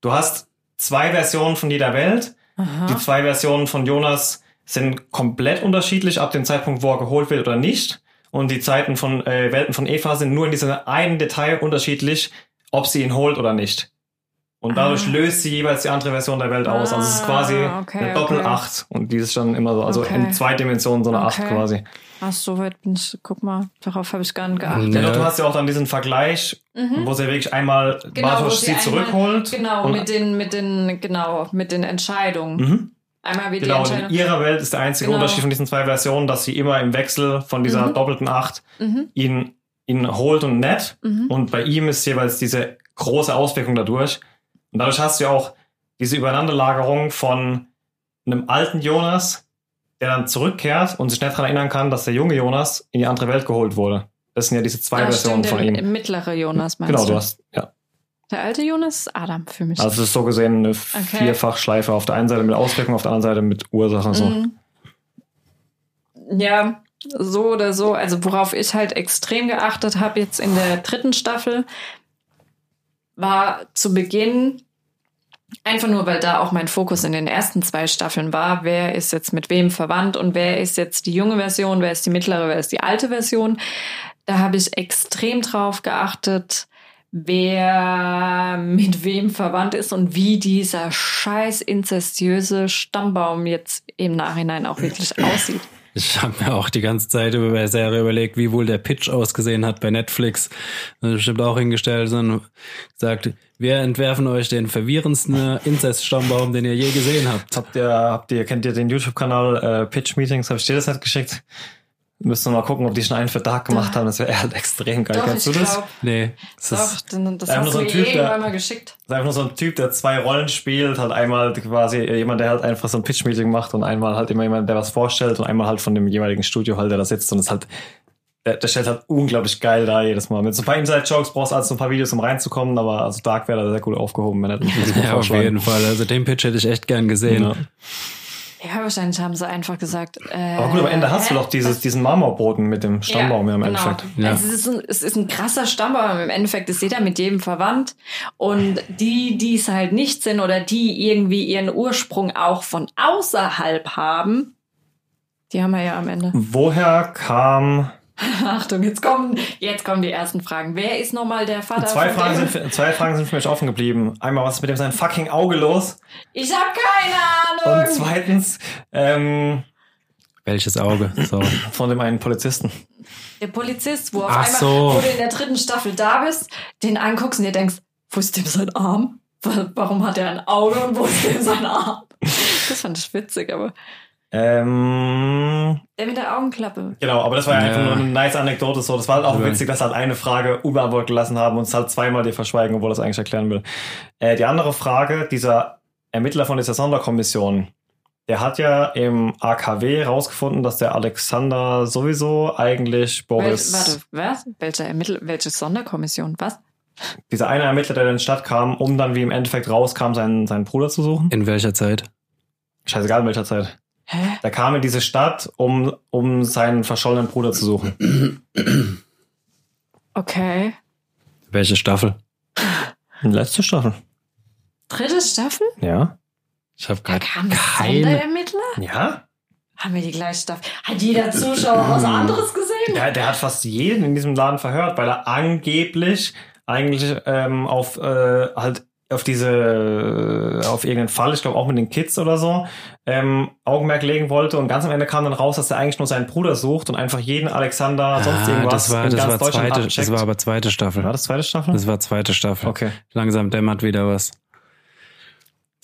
Du hast zwei Versionen von jeder Welt. Aha. Die zwei Versionen von Jonas sind komplett unterschiedlich ab dem Zeitpunkt, wo er geholt wird oder nicht. Und die Zeiten von äh, Welten von Eva sind nur in diesem einen Detail unterschiedlich, ob sie ihn holt oder nicht. Und dadurch Ah. löst sie jeweils die andere Version der Welt aus. Also es ist Ah, quasi okay, eine okay. Doppel-Acht. Und die ist dann immer so, also Okay. in zwei Dimensionen so eine Acht Okay. quasi. Ach, so weit bin ich. Guck mal, darauf habe ich gar nicht geachtet. Ja. Ja. Du hast ja auch dann diesen Vergleich, wo sie wirklich einmal Genau, Bartosz wo sie zurückholt. Genau, mit den, mit den, genau, mit den Entscheidungen. Mhm. Einmal wie die Genau, und Entscheidung. in ihrer Welt ist der einzige Genau. Unterschied von diesen zwei Versionen, dass sie immer im Wechsel von dieser Mhm. doppelten Acht Mhm. ihn, ihn holt und nett. Mhm. Und bei ihm ist jeweils diese große Auswirkung dadurch. Und dadurch hast du ja auch diese Übereinanderlagerung von einem alten Jonas, der dann zurückkehrt und sich nicht daran erinnern kann, dass der junge Jonas in die andere Welt geholt wurde. Das sind ja diese zwei Ah, Versionen stimmt, von der ihm. mittlere Jonas meinst Genau, du? du hast, ja. Der alte Jonas ist Adam für mich. Also es ist so gesehen eine Vierfachschleife auf der einen Seite mit Auswirkung, auf der anderen Seite mit Ursache und so. Mhm. Ja, so oder so. Also worauf ich halt extrem geachtet habe jetzt in der dritten Staffel, war zu Beginn einfach nur, weil da auch mein Fokus in den ersten zwei Staffeln war, wer ist jetzt mit wem verwandt und wer ist jetzt die junge Version, wer ist die mittlere, wer ist die alte Version. Da habe ich extrem drauf geachtet, wer mit wem verwandt ist und wie dieser scheiß inzestiöse Stammbaum jetzt im Nachhinein auch wirklich aussieht. Ich habe mir auch die ganze Zeit über der Serie überlegt, wie wohl der Pitch ausgesehen hat bei Netflix. Das bestimmt auch hingestellt und gesagt, wir entwerfen euch den verwirrendsten Inzest-Stammbaum, den ihr je gesehen habt. Habt ihr, habt ihr, kennt ihr den YouTube-Kanal äh, Pitch Meetings? Habe ich dir das nicht geschickt? Müssen wir mal gucken, ob die schon einen für Dark gemacht haben. Das wäre halt extrem geil. Doch, Kennst du das? glaub, Nee, das doch, ist, denn das einfach hast so ein Typ, der- irgendwann mal geschickt. Das ist einfach nur so ein Typ, der zwei Rollen spielt, halt einmal quasi jemand, der halt einfach so ein Pitch-Meeting macht und einmal halt immer jemand, der was vorstellt und einmal halt von dem jeweiligen Studio halt, der da sitzt und es halt, der, der stellt halt unglaublich geil da jedes Mal. Mit so ein paar Inside-Jokes brauchst du also so ein paar Videos, um reinzukommen, aber also Dark wäre da sehr gut aufgehoben, wenn er das ja, auf jeden Fall. Also den Pitch hätte ich echt gern gesehen. Ja. Ja, wahrscheinlich haben sie einfach gesagt. Äh, Aber gut, am Ende hast du doch dieses, diesen Marmorboden mit dem Stammbaum ja, im genau. Endeffekt. Ja. Also es, ist ein, es ist ein krasser Stammbaum. Im Endeffekt ist jeder mit jedem verwandt. Und die, die es halt nicht sind oder die irgendwie ihren Ursprung auch von außerhalb haben, die haben wir ja am Ende. Woher kam Achtung, jetzt kommen, jetzt kommen die ersten Fragen. Wer ist nochmal der Vater Zwei von Fragen, sind, für- zwei Fragen sind für mich offen geblieben. Einmal, was ist mit dem sein fucking Auge los? Ich habe keine Ahnung. Und zweitens, ähm, Welches Auge? So. von dem einen Polizisten. Der Polizist, wo auf Ach einmal, so. wo du in der dritten Staffel da bist, den anguckst und dir denkst, wo ist dem sein Arm? Wa- Warum hat er ein Auge und wo ist dem sein Arm? Das fand ich witzig, aber Ähm, der mit der Augenklappe. genau, aber das war ja Ja. einfach nur eine nice Anekdote. So, das war halt auch Ja. witzig, dass halt eine Frage unbeantwortet gelassen haben und es halt zweimal dir verschweigen, obwohl das eigentlich erklären will. Äh, die andere Frage, dieser Ermittler von dieser Sonderkommission, der hat ja im AKW rausgefunden, dass der Alexander sowieso eigentlich Wel Boris, warte, was? Welche Ermittler, welche Sonderkommission? Was? dieser eine Ermittler, der in die Stadt kam, um dann wie im Endeffekt rauskam, seinen, seinen Bruder zu suchen. In welcher Zeit? Scheißegal in welcher Zeit. Hä? Der kam in diese Stadt, um, um seinen verschollenen Bruder zu suchen. Okay. Welche Staffel? Letzte Staffel. Dritte Staffel? Ja. Ich habe Da gerade keine. Sonderermittler? Ja? Haben wir die gleiche Staffel? Hat jeder Zuschauer was anderes gesehen? Der, der hat fast jeden in diesem Laden verhört, weil er angeblich eigentlich ähm, auf äh, halt auf diese, auf irgendeinen Fall, ich glaube auch mit den Kids oder so, ähm, Augenmerk legen wollte und ganz am Ende kam dann raus, dass er eigentlich nur seinen Bruder sucht und einfach jeden Alexander sonst Ah, irgendwas das war, in das ganz war Deutschland zweite, abcheckt. das war aber zweite Staffel. war das zweite Staffel? Das war zweite Staffel. okay. Langsam dämmert wieder was.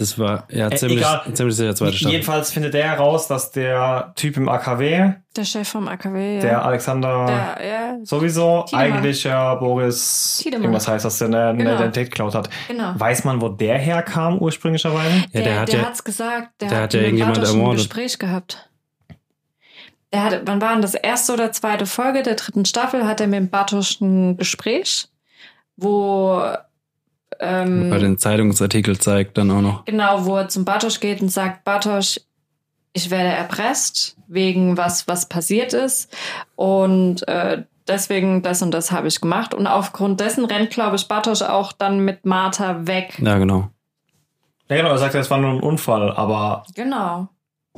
Das war ja Äh, ziemlich, egal. ziemlich sicher zweite Staffel. Jedenfalls findet der heraus, dass der Typ im AKW, Der Chef vom AKW, ja. der Alexander Der, ja, sowieso Tiedemann. eigentlich ja Boris Tiedemann. irgendwas heißt, dass der eine, Genau. Identität geklaut hat. genau. Weiß man, wo der herkam ursprünglicherweise? Ja, der hat der ja- hat's gesagt. Der, der hat, hat ja mit irgendjemand Bartosch ein ermordet. Gespräch gehabt. Der hatte, wann war denn das erste oder zweite Folge der dritten Staffel? Hat er mit Bartosch ein Gespräch, wo ähm, Bei den Zeitungsartikel zeigt dann auch noch. Genau, wo er zum Bartosch geht und sagt, Bartosch, ich werde erpresst wegen was, was passiert ist. Und äh, deswegen das und das habe ich gemacht. Und aufgrund dessen rennt, glaube ich, Bartosch auch dann mit Martha weg. Ja, genau. Ja, genau, er sagt, es war nur ein Unfall, aber Genau.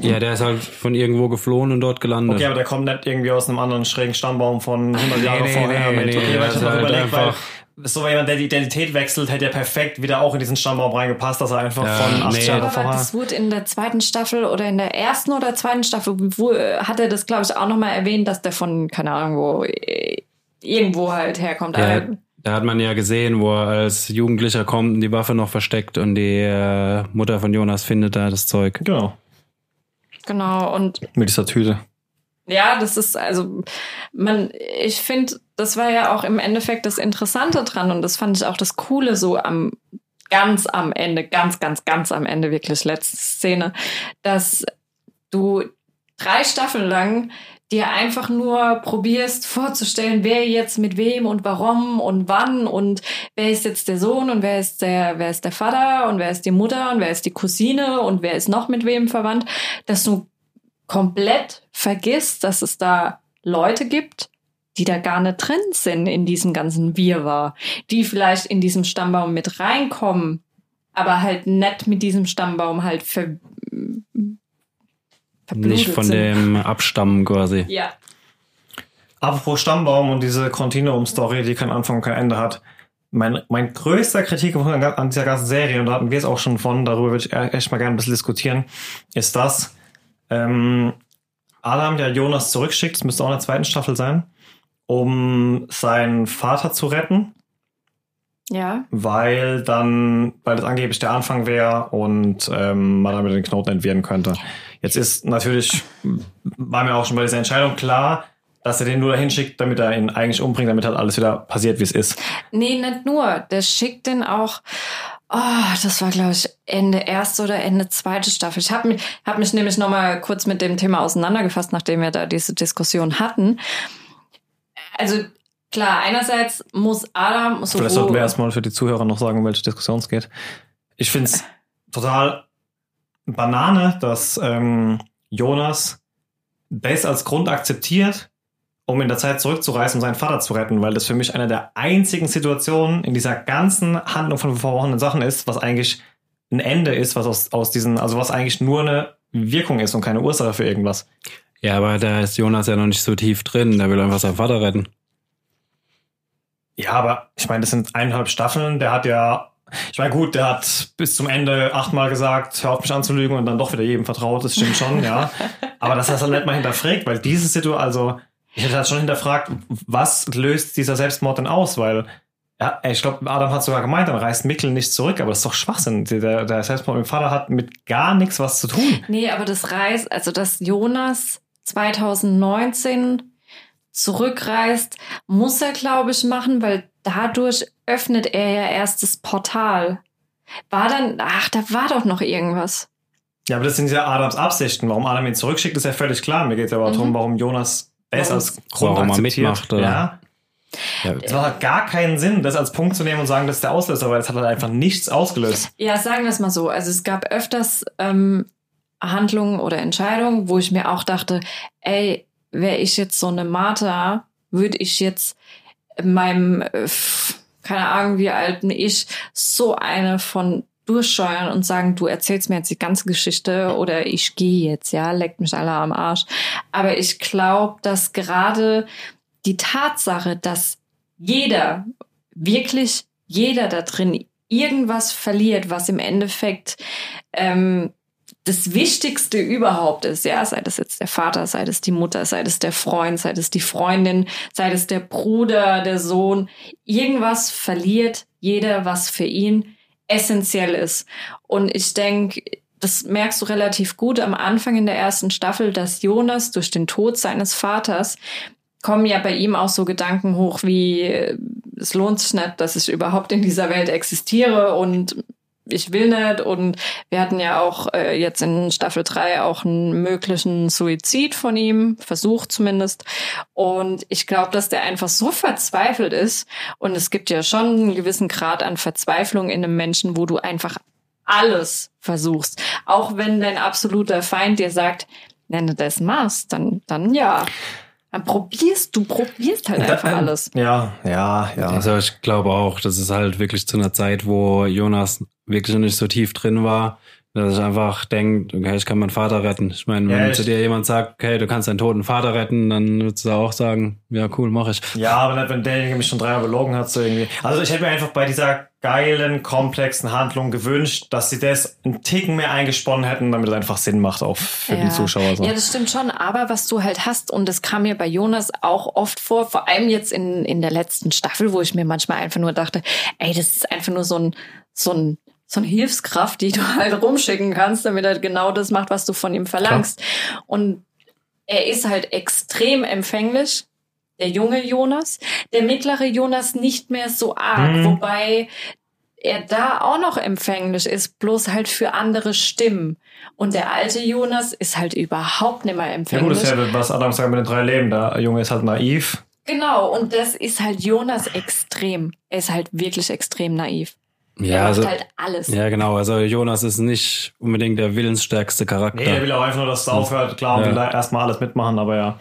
Ja, der ist halt von irgendwo geflohen und dort gelandet. okay, aber der kommt nicht irgendwie aus einem anderen schrägen Stammbaum von 100 Nee, Jahren nee, vorher nee, mit. nee, okay, weil ich halt überlegt, weil einfach- so jemand, der die Identität wechselt, hätte ja perfekt wieder auch in diesen Stammbaum reingepasst, dass er einfach Ja, von 80 nee. Jahre Aber vorher. das wurde in der zweiten Staffel oder in der ersten oder zweiten Staffel, wo, hat er das, glaube ich, auch nochmal erwähnt, dass der von, keine Ahnung, wo, äh, irgendwo halt herkommt. Ja, da hat man ja gesehen, wo er als Jugendlicher kommt und die Waffe noch versteckt und die äh, Mutter von Jonas findet da das Zeug. Genau, Genau, und mit dieser Tüte. Ja, das ist also, man, ich finde, das war ja auch im Endeffekt das Interessante dran und das fand ich auch das Coole so am ganz am Ende, ganz, ganz, ganz am Ende, wirklich letzte Szene, dass du drei Staffeln lang dir einfach nur probierst vorzustellen, wer jetzt mit wem und warum und wann und wer ist jetzt der Sohn und wer ist der, wer ist der Vater und wer ist die Mutter und wer ist die Cousine und wer ist noch mit wem verwandt, dass du komplett vergisst, dass es da Leute gibt, die da gar nicht drin sind in diesem ganzen Wirrwarr, die vielleicht in diesem Stammbaum mit reinkommen, aber halt nicht mit diesem Stammbaum halt ver verblutet Nicht von sind. dem Abstammen quasi. Ja, Apropos Stammbaum und diese Continuum-Story, die kein Anfang und kein Ende hat. Mein, mein größter Kritikpunkt an an dieser ganzen Serie, und da hatten wir es auch schon von, darüber würde ich e- echt mal gerne ein bisschen diskutieren, ist das, ähm, Adam, der Jonas zurückschickt, das müsste auch in der zweiten Staffel sein, um seinen Vater zu retten, ja, weil dann, weil das angeblich der Anfang wäre und ähm, man damit den Knoten entwirren könnte. Jetzt ist natürlich, war mir auch schon bei dieser Entscheidung klar, dass er den nur dahin schickt, damit er ihn eigentlich umbringt, damit halt alles wieder passiert, wie es ist. Nee, nicht nur. Der schickt den auch. Oh, das war, glaube ich, Ende erste oder Ende zweite Staffel. Ich habe mich, hab mich nämlich noch mal kurz mit dem Thema auseinandergefasst, nachdem wir da diese Diskussion hatten. Also klar, einerseits muss Adam so Vielleicht sollten wir erstmal für die Zuhörer noch sagen, um welche Diskussion es geht. Ich finde es total Banane, dass ähm, Jonas das als Grund akzeptiert, um in der Zeit zurückzureisen, um seinen Vater zu retten, weil das für mich eine der einzigen Situationen in dieser ganzen Handlung von verworrenen Sachen ist, was eigentlich ein Ende ist, was aus, aus diesen, also was eigentlich nur eine Wirkung ist und keine Ursache für irgendwas. Ja, aber da ist Jonas ja noch nicht so tief drin. Der will einfach seinen Vater retten. Ja, aber ich meine, das sind eineinhalb Staffeln. Der hat ja, ich meine, gut, der hat bis zum Ende achtmal gesagt, hör auf mich anzulügen und dann doch wieder jedem vertraut. Das stimmt schon, ja. Aber dass er es halt nicht mal hinterfragt, weil diese Situation, also ich hätte halt schon hinterfragt, was löst dieser Selbstmord denn aus? Weil, ja, ich glaube, Adam hat sogar gemeint, dann reist Mikkel nicht zurück, aber das ist doch Schwachsinn. Der, der Selbstmord mit dem Vater hat mit gar nichts was zu tun. Nee, aber das Reis, also dass Jonas 2019 zurückreist, muss er, glaube ich, machen, weil dadurch öffnet er ja erst das Portal. War dann, ach, da war doch noch irgendwas. Ja, aber das sind ja Adams Absichten. Warum Adam ihn zurückschickt, ist ja völlig klar. Mir geht es aber Mhm. darum, warum Jonas Warum- als Grund Warum er akzeptiert. mitmacht, oder? Ja, Ja, Es macht halt gar keinen Sinn, das als Punkt zu nehmen und sagen, das ist der Auslöser, weil es hat halt einfach nichts ausgelöst. Ja, sagen wir es mal so. Also es gab öfters ähm, Handlungen oder Entscheidungen, wo ich mir auch dachte, ey, wäre ich jetzt so eine Martha, würde ich jetzt meinem, äh, keine Ahnung, wie alt bin ich, so eine von durchscheuern und sagen, du erzählst mir jetzt die ganze Geschichte oder ich gehe jetzt, ja, leckt mich alle am Arsch. Aber ich glaube, dass gerade die Tatsache, dass jeder, wirklich jeder da drin irgendwas verliert, was im Endeffekt ähm, das Wichtigste überhaupt ist, ja, sei das jetzt der Vater, sei das die Mutter, sei das der Freund, sei das die Freundin, sei das der Bruder, der Sohn, irgendwas verliert jeder, was für ihn essentiell ist. Und ich denke, das merkst du relativ gut am Anfang in der ersten Staffel, dass Jonas durch den Tod seines Vaters kommen ja bei ihm auch so Gedanken hoch wie, es lohnt sich nicht, dass ich überhaupt in dieser Welt existiere und ich will nicht. Und wir hatten ja auch äh, jetzt in Staffel 3 auch einen möglichen Suizid von ihm, Versuch zumindest. Und ich glaube, dass der einfach so verzweifelt ist. Und es gibt ja schon einen gewissen Grad an Verzweiflung in einem Menschen, wo du einfach alles versuchst. Auch wenn dein absoluter Feind dir sagt, wenn du das machst, dann, dann ja. Dann probierst du, probierst halt einfach alles. Ja, ja, ja. Also ich glaube auch, das ist halt wirklich zu einer Zeit, wo Jonas wirklich noch nicht so tief drin war, dass ich einfach denke, okay, ich kann meinen Vater retten. Ich meine, wenn Ja, ich- zu dir jemand sagt, okay, du kannst deinen toten Vater retten, dann würdest du auch sagen, ja cool, mach ich. Ja, aber nicht, wenn derjenige mich schon dreimal belogen hat, so irgendwie. Also ich hätte mir einfach bei dieser geilen, komplexen Handlung gewünscht, dass sie das einen Ticken mehr eingesponnen hätten, damit es einfach Sinn macht, auch für die Zuschauer. So. Ja, das stimmt schon. Aber was du halt hast, und das kam mir bei Jonas auch oft vor, vor allem jetzt in, in der letzten Staffel, wo ich mir manchmal einfach nur dachte, ey, das ist einfach nur so ein, so ein, so eine Hilfskraft, die du halt rumschicken kannst, damit er genau das macht, was du von ihm verlangst. Und er ist halt extrem empfänglich. Der junge Jonas, der mittlere Jonas nicht mehr so arg, Mhm. wobei er da auch noch empfänglich ist, bloß halt für andere Stimmen. Und der alte Jonas ist halt überhaupt nicht mehr Ja gut, empfänglich. das ist ja, was Adam sagt mit den drei Leben. Der Junge ist halt naiv. genau, und das ist halt Jonas extrem. Er ist halt wirklich extrem naiv. Er Ja, macht also, halt alles. ja genau, also Jonas ist nicht unbedingt der willensstärkste Charakter. Nee, er will auch einfach nur, dass es aufhört. Klar, Ja. will er erstmal alles mitmachen, aber ja.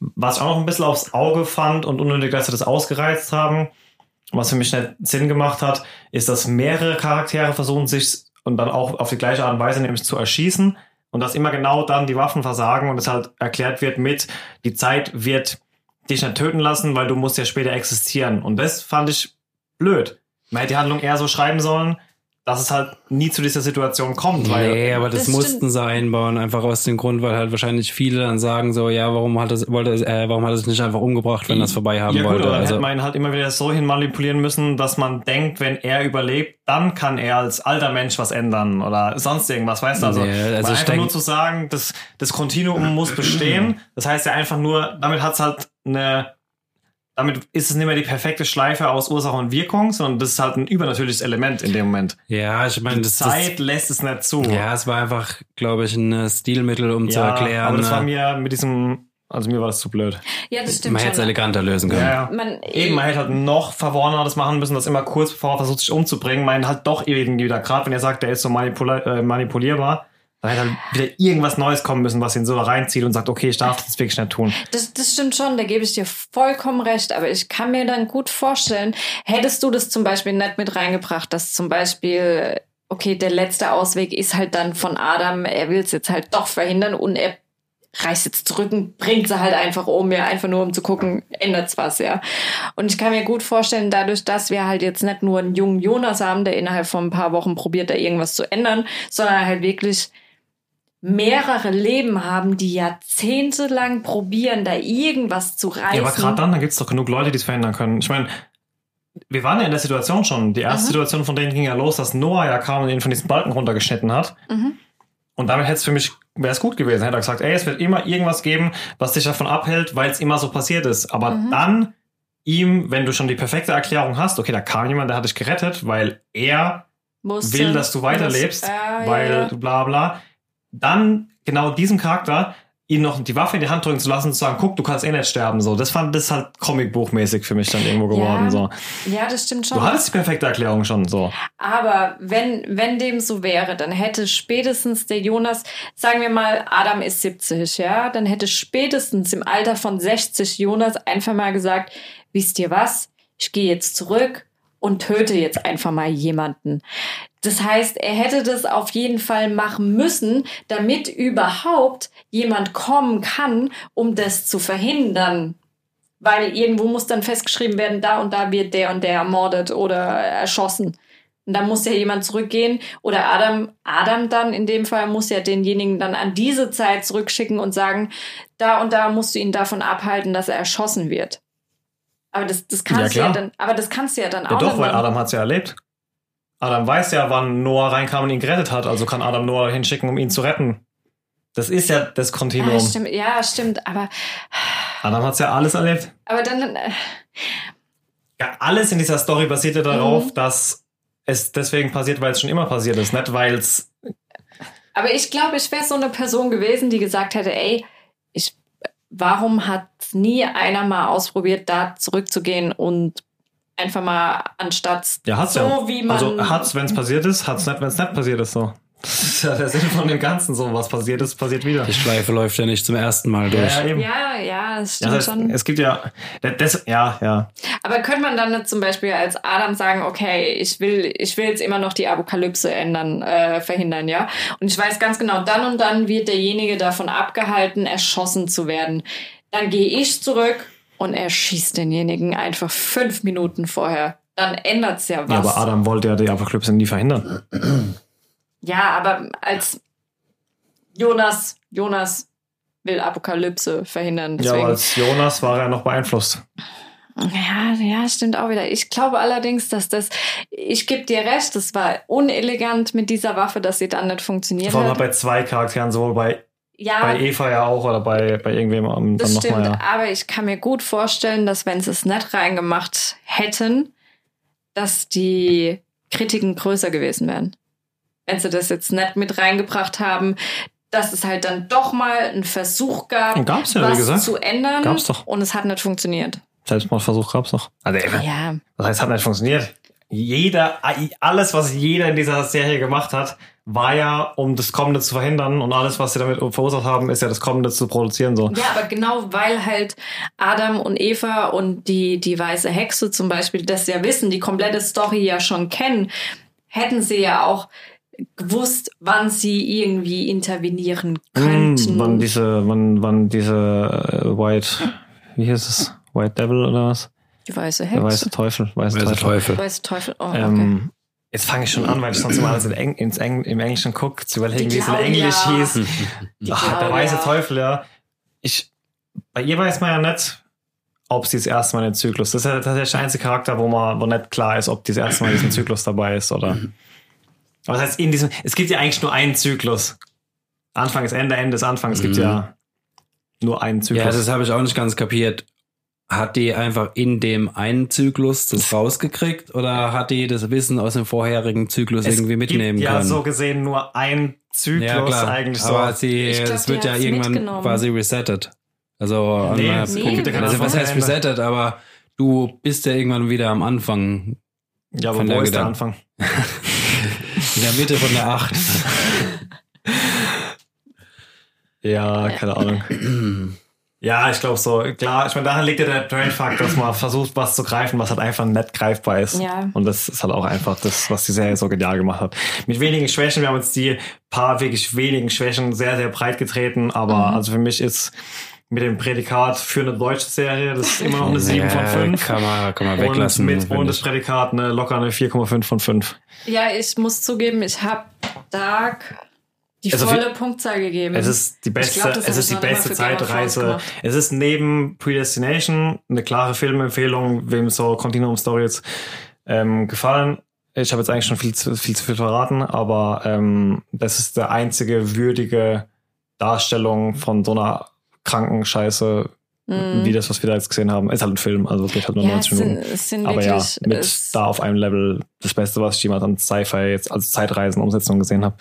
Was ich auch noch ein bisschen aufs Auge fand und unnötig, dass sie das ausgereizt haben, was für mich nicht Sinn gemacht hat, ist, dass mehrere Charaktere versuchen, sich und dann auch auf die gleiche Art und Weise nämlich zu erschießen und dass immer genau dann die Waffen versagen und es halt erklärt wird mit, die Zeit wird dich nicht töten lassen, weil du musst ja später existieren. Und das fand ich blöd. Man hätte die Handlung eher so schreiben sollen, dass es halt nie zu dieser Situation kommt. Weil Nee, aber das, Das mussten stimmt. sie einbauen, einfach aus dem Grund, weil halt wahrscheinlich viele dann sagen so, ja, warum hat es, wollte es, äh, warum hat es nicht einfach umgebracht, wenn er es vorbei haben ja, gut, wollte? aber dann Also, hätte man ihn halt immer wieder so hin manipulieren müssen, dass man denkt, wenn er überlebt, dann kann er als alter Mensch was ändern oder sonst irgendwas, weißt du? Also, Nee, also einfach denk- nur zu sagen, das, das Kontinuum muss bestehen, das heißt ja einfach nur, damit hat's halt eine, damit ist es nicht mehr die perfekte Schleife aus Ursache und Wirkung, sondern das ist halt ein übernatürliches Element in dem Moment. ja, ich meine, Die das, Zeit lässt es nicht zu. das, ja, es war einfach, glaube ich, ein äh, Stilmittel, um zu erklären, aber das war äh, mir mit diesem, also mir war das zu blöd. Ja, das stimmt man hätte es eleganter lösen können. Ja, ja. Man, Eben, man hätte halt noch verworrener das machen müssen, dass immer kurz bevor er versucht, sich umzubringen, man halt doch irgendwie wieder, gerade wenn er sagt, der ist so manipula äh, manipulierbar, dann wieder irgendwas Neues kommen müssen, was ihn so reinzieht und sagt, okay, ich darf das wirklich nicht tun. Das, das stimmt schon, da gebe ich dir vollkommen recht. Aber ich kann mir dann gut vorstellen, hättest du das zum Beispiel nicht mit reingebracht, dass zum Beispiel, okay, der letzte Ausweg ist halt dann von Adam, er will es jetzt halt doch verhindern und er reißt jetzt zurück und bringt sie halt einfach um, ja, einfach nur um zu gucken, ändert's was, ja. Und ich kann mir gut vorstellen, dadurch, dass wir halt jetzt nicht nur einen jungen Jonas haben, der innerhalb von ein paar Wochen probiert, da irgendwas zu ändern, sondern halt wirklich mehrere Leben haben, die jahrzehntelang probieren, da irgendwas zu reißen. Ja, aber gerade dann, da gibt's doch genug Leute, die es verhindern können. Ich meine, wir waren ja in der Situation schon. Die erste Mhm. Situation von denen ging ja los, dass Noah ja kam und ihn von diesem Balken runtergeschnitten hat. Mhm. Und damit hätte es für mich, wäre es gut gewesen. Hätte er gesagt, ey, es wird immer irgendwas geben, was dich davon abhält, weil es immer so passiert ist. Aber Mhm. dann ihm, wenn du schon die perfekte Erklärung hast, okay, da kam jemand, der hat dich gerettet, weil er Musste- will, dass du weiterlebst, muss- ja, weil ja, bla bla. Dann genau diesem Charakter ihn noch die Waffe in die Hand drücken zu lassen und zu sagen, guck, du kannst eh nicht sterben. So, das fand das halt Comicbuchmäßig für mich dann irgendwo geworden. Ja. So, ja, das stimmt schon. du hattest die perfekte Erklärung schon. So, Aber wenn, wenn dem so wäre, dann hätte spätestens der Jonas, sagen wir mal, Adam ist 70, ja, dann hätte spätestens im Alter von 60 Jonas einfach mal gesagt, wisst ihr was, ich gehe jetzt zurück und töte jetzt einfach mal jemanden. Das heißt, er hätte das auf jeden Fall machen müssen, damit überhaupt jemand kommen kann, um das zu verhindern. Weil irgendwo muss dann festgeschrieben werden, da und da wird der und der ermordet oder erschossen. Und da muss ja jemand zurückgehen oder Adam, Adam dann in dem Fall muss ja denjenigen dann an diese Zeit zurückschicken und sagen, da und da musst du ihn davon abhalten, dass er erschossen wird. Aber das, das kannst Ja, du ja dann, aber das kannst du ja dann Ja auch doch, weil. Adam hat es ja erlebt. Adam weiß ja, wann Noah reinkam und ihn gerettet hat, also kann Adam Noah hinschicken, um ihn zu retten. Das ist ja das ja, Kontinuum. stimmt, ja, stimmt, aber, Adam hat es ja alles erlebt. aber dann, äh, Ja, alles in dieser Story basiert ja darauf, Mhm. dass es deswegen passiert, weil es schon immer passiert ist, nicht weil es. aber ich glaube, ich wäre so eine Person gewesen, die gesagt hätte, ey, warum hat nie einer mal ausprobiert, da zurückzugehen und einfach mal anstatt Ja, hat's so ja. wie man Also hat's, wenn es passiert ist, hat's nicht, wenn es nicht passiert ist. So. Das ist ja der Sinn von dem Ganzen. So, was passiert ist, passiert wieder. Die Schleife läuft ja nicht zum ersten Mal durch. Ja, eben. Ja, ja, das Ja, stimmt das, schon. es gibt ja, das, ja, ja. Aber könnte man dann zum Beispiel als Adam sagen, okay, ich will, ich will jetzt immer noch die Apokalypse ändern, äh, verhindern, ja? Und ich weiß ganz genau, dann und dann wird derjenige davon abgehalten, erschossen zu werden. Dann gehe ich zurück und erschießt denjenigen einfach fünf Minuten vorher. Dann ändert's ja was. Ja, aber Adam wollte ja die Apokalypse nie verhindern. Ja, aber als Jonas, Jonas will Apokalypse verhindern. Ja, Deswegen. aber als Jonas war er noch beeinflusst. Ja, ja, stimmt auch wieder. Ich glaube allerdings, dass das, ich gebe dir recht, das war unelegant mit dieser Waffe, dass sie dann nicht funktioniert Vor allem hat. bei zwei Charakteren, sowohl bei, Ja, bei Eva ja auch oder bei, bei irgendwem am- das dann stimmt. nochmal. Ja. Aber ich kann mir gut vorstellen, dass wenn sie es nicht reingemacht hätten, dass die Kritiken größer gewesen wären. Wenn sie das jetzt nicht mit reingebracht haben, dass es halt dann doch mal einen Versuch gab, Gab's ja, wie was gesagt. zu ändern. Gab's doch. Und es hat nicht funktioniert. Selbstmordversuch gab's noch. Also, eben. Ja, Das heißt, hat nicht funktioniert. Jeder, alles, was jeder in dieser Serie gemacht hat, war ja, um das Kommende zu verhindern. Und alles, was sie damit verursacht haben, ist ja das Kommende zu produzieren. So. Ja, aber genau weil halt Adam und Eva und die, die weiße Hexe zum Beispiel das ja wissen, die komplette Story ja schon kennen, hätten sie ja auch gewusst, wann sie irgendwie intervenieren könnten. Hm, wann diese, wann, wann diese äh, White, wie hieß es? White Devil oder was? die weiße Der Hexe. weiße Teufel. Weiße, Weiße Teufel. Teufel. Weiße Teufel. Oh, okay. Ähm, jetzt fange ich schon an, weil ich sonst immer alles in Eng, ins Eng, im Englischen gucke, zu überlegen, wie es in. Englisch hieß. Ach, der weiße Teufel, ja. Ich, bei ihr weiß man ja nicht, ob sie das erste Mal in den Zyklus. Das ist ja tatsächlich der einzige Charakter, wo man, wo nicht klar ist, ob die das erste Mal in diesem Zyklus dabei ist oder. Aber das heißt, in diesem, es gibt ja eigentlich nur einen Zyklus. Anfang ist Ende, Ende ist Anfang. Es gibt Mhm. ja nur einen Zyklus. Ja, das habe ich auch nicht ganz kapiert. Hat die einfach in dem einen Zyklus das rausgekriegt oder hat die das Wissen aus dem vorherigen Zyklus es irgendwie mitnehmen gibt ja können? so gesehen nur ein Zyklus ja, klar. eigentlich so. Aber sie, es wird ja irgendwann quasi resettet. Also, Nee, ja kein also was heißt resettet, aber du bist ja irgendwann wieder am Anfang, ja, aber wo ist der. Anfang? in der Mitte von der Acht. Ja, keine Ahnung. Ja, ich glaube so. Klar, ich meine, daran liegt ja der Brainfuck, dass man versucht, was zu greifen, was halt einfach nicht greifbar ist. Ja. Und das ist halt auch einfach das, was die Serie so genial gemacht hat. Mit wenigen Schwächen, wir haben uns die paar wirklich wenigen Schwächen sehr, sehr breit getreten, aber Mhm. also für mich ist mit dem Prädikat für eine deutsche Serie, das ist immer noch eine 7 von Ja, 5. Kann man, kann man Und weglassen. mit finde ohne das. Prädikat eine locker eine 4,5 von 5. Ja, ich muss zugeben, ich habe Dark die Also volle Punktzahl gegeben. Es ist die beste, glaub, es ist die beste Zeitreise. Es ist neben Predestination eine klare Filmempfehlung, wem so Continuum Story jetzt ähm, gefallen. Ich habe jetzt eigentlich schon viel zu viel, zu viel verraten, aber ähm, das ist der einzige würdige Darstellung von so einer kranken Scheiße, Mhm. wie das, was wir da jetzt gesehen haben. Ist halt ein Film, also geht halt nur ja, es 90 sind, Minuten. es sind Aber ja, mit es, da auf einem Level das Beste, was ich jemals an Sci-Fi jetzt als Zeitreisenumsetzung gesehen habe.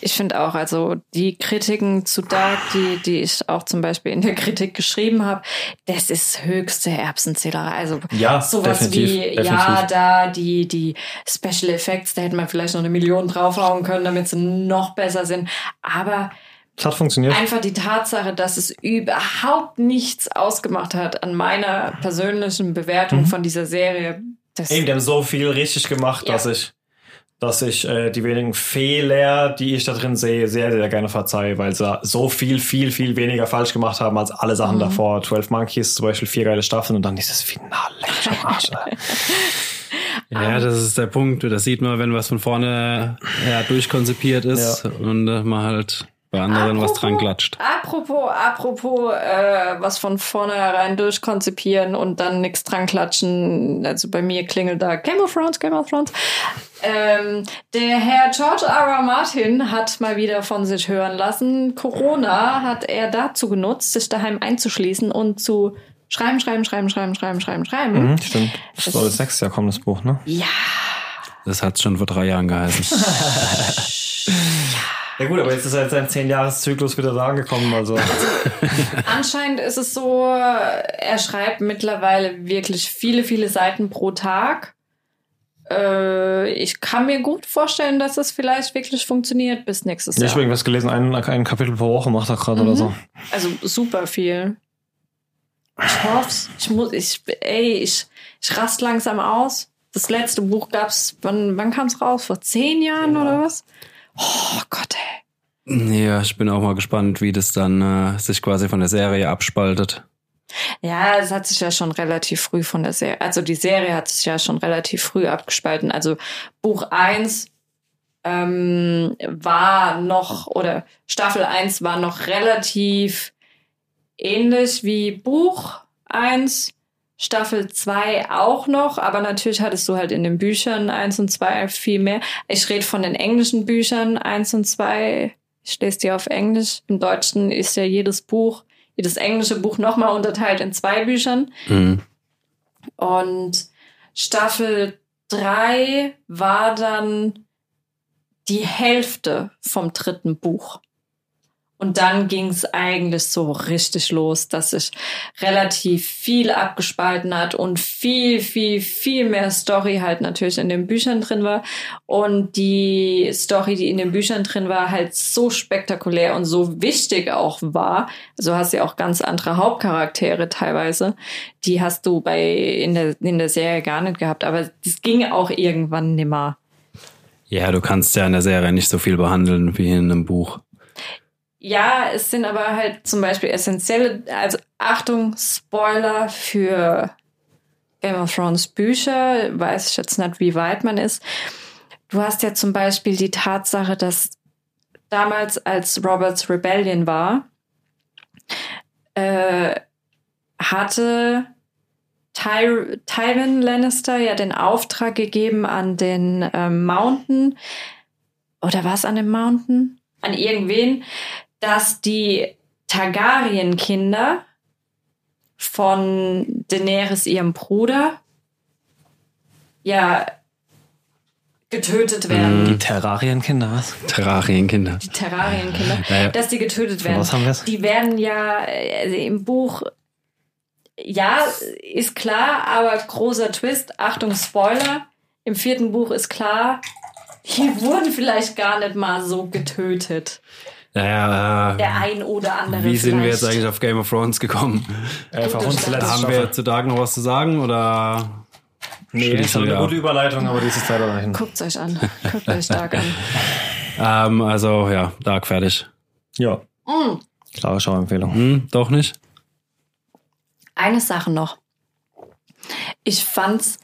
Ich finde auch, also die Kritiken zu Dark, die, die ich auch zum Beispiel in der Kritik geschrieben habe, das ist höchste Erbsenzählerei. Also Ja, sowas definitiv, wie, definitiv. ja, da die, die Special Effects, da hätte man vielleicht noch eine Million draufhauen können, damit sie noch besser sind. Aber Es hat funktioniert. einfach die Tatsache, dass es überhaupt nichts ausgemacht hat an meiner persönlichen Bewertung Mhm. von dieser Serie. Das, Eben, die haben so viel richtig gemacht, Ja. dass ich, dass ich äh, die wenigen Fehler, die ich da drin sehe, sehr, sehr gerne verzeihe, weil sie so viel, viel, viel weniger falsch gemacht haben als alle Sachen Mhm. davor. 12 Monkeys zum Beispiel, vier geile Staffeln und dann dieses Finale. Arsch. Ja, das ist der Punkt. Das sieht man, wenn was von vorne ja, durchkonzipiert ist Ja. und äh, man halt bei anderen was dran klatscht. Apropos, apropos, äh, was von vornherein durchkonzipieren und dann nichts dran klatschen. Also bei mir klingelt da Game of Thrones, Game of Thrones. Ähm, der Herr George R. R. Martin hat mal wieder von sich hören lassen. Corona hat er dazu genutzt, sich daheim einzuschließen und zu schreiben, schreiben, schreiben, schreiben, schreiben, schreiben, schreiben. Mhm, stimmt. Das soll das nächste Jahr kommen, das Buch, ne? Ja. Das hat's schon vor drei Jahren geheißen. Ja gut, aber jetzt ist er jetzt sein 10-Jahres-Zyklus wieder da angekommen, also. Anscheinend ist es so, er schreibt mittlerweile wirklich viele, viele Seiten pro Tag. Äh, ich kann mir gut vorstellen, dass es vielleicht wirklich funktioniert bis nächstes Ja, ich Jahr. habe irgendwas gelesen, ein, ein Kapitel pro Woche macht er gerade oder so. Also super viel. Ich hoff's. Ich muss, ich, ey, ich, ich rast langsam aus. Das letzte Buch gab's, wann, wann kam's raus? Vor zehn Jahren oder was? Oh Gott, ey. ja, ich bin auch mal gespannt, wie das dann äh, sich quasi von der Serie abspaltet. Ja, es hat sich ja schon relativ früh von der Serie, also die Serie hat sich ja schon relativ früh abgespalten. Also Buch 1 ähm, war noch, oder Staffel 1 war noch relativ ähnlich wie Buch 1. Staffel 2 auch noch, aber natürlich hattest du halt in den Büchern 1 und 2 viel mehr. Ich rede von den englischen Büchern 1 und 2. Ich lese die auf Englisch. Im Deutschen ist ja jedes Buch, jedes englische Buch nochmal unterteilt in zwei Büchern. Mhm. Und Staffel 3 war dann die Hälfte vom dritten Buch. Und dann ging es eigentlich so richtig los, dass sich relativ viel abgespalten hat und viel, viel, viel mehr Story halt natürlich in den Büchern drin war. Und die Story, die in den Büchern drin war, halt so spektakulär und so wichtig auch war. Also hast du ja auch ganz andere Hauptcharaktere teilweise. Die hast du bei in der, in der Serie gar nicht gehabt. Aber das ging auch irgendwann nimmer. Ja, du kannst ja in der Serie nicht so viel behandeln wie in einem Buch. Ja, es sind aber halt zum Beispiel essentielle, also Achtung, Spoiler für Game of Thrones Bücher, weiß ich jetzt nicht, wie weit man ist. Du hast ja zum Beispiel die Tatsache, dass damals, als Roberts Rebellion war, äh, hatte Ty Tywin Lannister ja den Auftrag gegeben an den ähm, Mountain, oder war es an dem Mountain? An irgendwen, dass die Targaryen-Kinder von Daenerys, ihrem Bruder, ja getötet werden. Die Terrarienkinder, was? Terrarienkinder. Die Terrarienkinder, Ja, ja. dass die getötet werden. was haben wir's? Die werden ja also im Buch, ja, ist klar, aber großer Twist, Achtung, Spoiler. Im vierten Buch ist klar, die wurden vielleicht gar nicht mal so getötet. Naja, Der ein oder andere. wie sind wir jetzt vielleicht. eigentlich auf Game of Thrones gekommen? Äh, Haben Staffel. wir zu Dark noch was zu sagen oder? Nee, Schließen ist eine gute Überleitung, aber die ist jetzt leider dahin. Guckt euch an. Guckt euch stark an. Ähm, also ja, Dark fertig. Ja, Mm. klare Schauempfehlung. Hm, doch nicht? Eine Sache noch. Ich fand's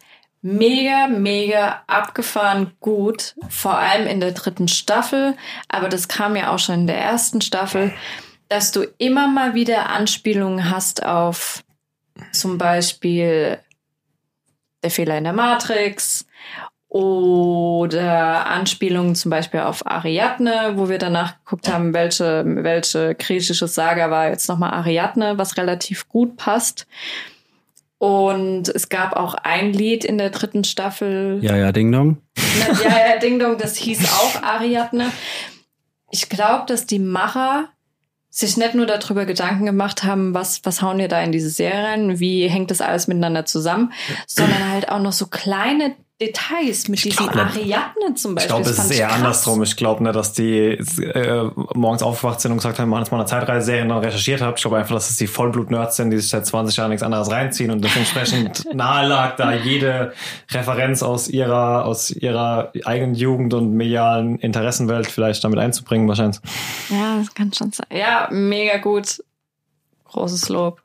mega, mega abgefahren gut, vor allem in der dritten Staffel, aber das kam ja auch schon in der ersten Staffel, dass du immer mal wieder Anspielungen hast auf zum Beispiel der Fehler in der Matrix oder Anspielungen zum Beispiel auf Ariadne, wo wir danach geguckt haben, welche, welche griechische Saga war jetzt nochmal Ariadne, was relativ gut passt. Und es gab auch ein Lied in der dritten Staffel. Ja, ja, Ding Dong. Na, ja, ja, Ding Dong, das hieß auch Ariadne. Ich glaube, dass die Macher sich nicht nur darüber Gedanken gemacht haben, was, was hauen wir da in diese Serie rein, wie hängt das alles miteinander zusammen, sondern halt auch noch so kleine Details mit diesen glaub. Ariadne zum Ich Beispiel. glaube, Das es ist eher krass. andersrum. Ich glaube nicht, dass die äh, morgens aufgewacht sind und gesagt haben, wir machen jetzt mal eine Zeitreiseserie und dann recherchiert habt. Ich glaube einfach, dass es die Vollblut-Nerds sind, die sich seit 20 Jahren nichts anderes reinziehen und das entsprechend nahe lag, da jede Referenz aus ihrer, aus ihrer eigenen Jugend und medialen Interessenwelt vielleicht damit einzubringen, wahrscheinlich. Ja, das kann schon sein. Ja, mega gut. Großes Lob.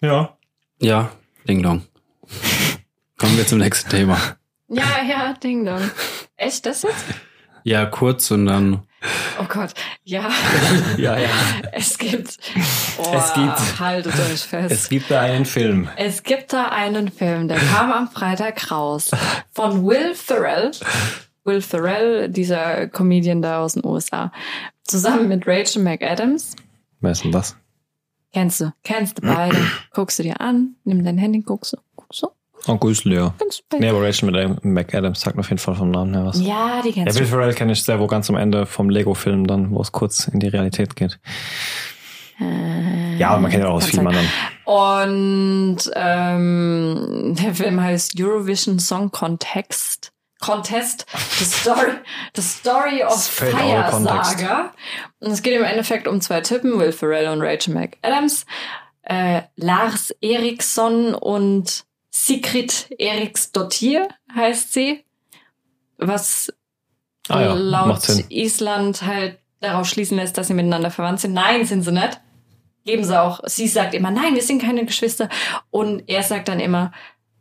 Ja. Ja, Ding Dong. Kommen wir zum nächsten Thema. Ja, ja, Ding Dong. Echt, das jetzt? Ja, kurz und dann. Oh Gott, ja. Ja, ja. Es gibt. Oh, Es gibt- Haltet euch fest. Es gibt da einen Film. Es gibt da einen Film, der kam am Freitag raus von Will Ferrell. Will Ferrell, dieser Comedian da aus den USA, zusammen mit Rachel McAdams. Wer ist denn das? Kennst du? Kennst du beide? Guckst du dir an, nimm dein Handy, guckst du, guckst du, Oh, Grüßle, ja. Nee, aber Rachel mit McAdams sagt mir auf jeden Fall vom Namen her was. Ja, die Ja, kennst Will du. Ferrell kenne ich sehr, wo ganz am Ende vom Lego-Film dann, wo es kurz in die Realität geht. Äh, Ja, man kennt ja auch aus kann vielen anderen. Und ähm, der Film heißt Eurovision Song Contest. Contest, the story, the story of Fire. Saga. Und es geht im Endeffekt um zwei Typen, Will Ferrell und Rachel McAdams. Äh, Lars Eriksson und Sigrid Eriksdottir heißt sie. Was Ah ja, laut. Island halt darauf schließen lässt, dass sie miteinander verwandt sind. Nein, sind sie nicht. Geben sie auch. Sie sagt immer, nein, wir sind keine Geschwister. Und er sagt dann immer,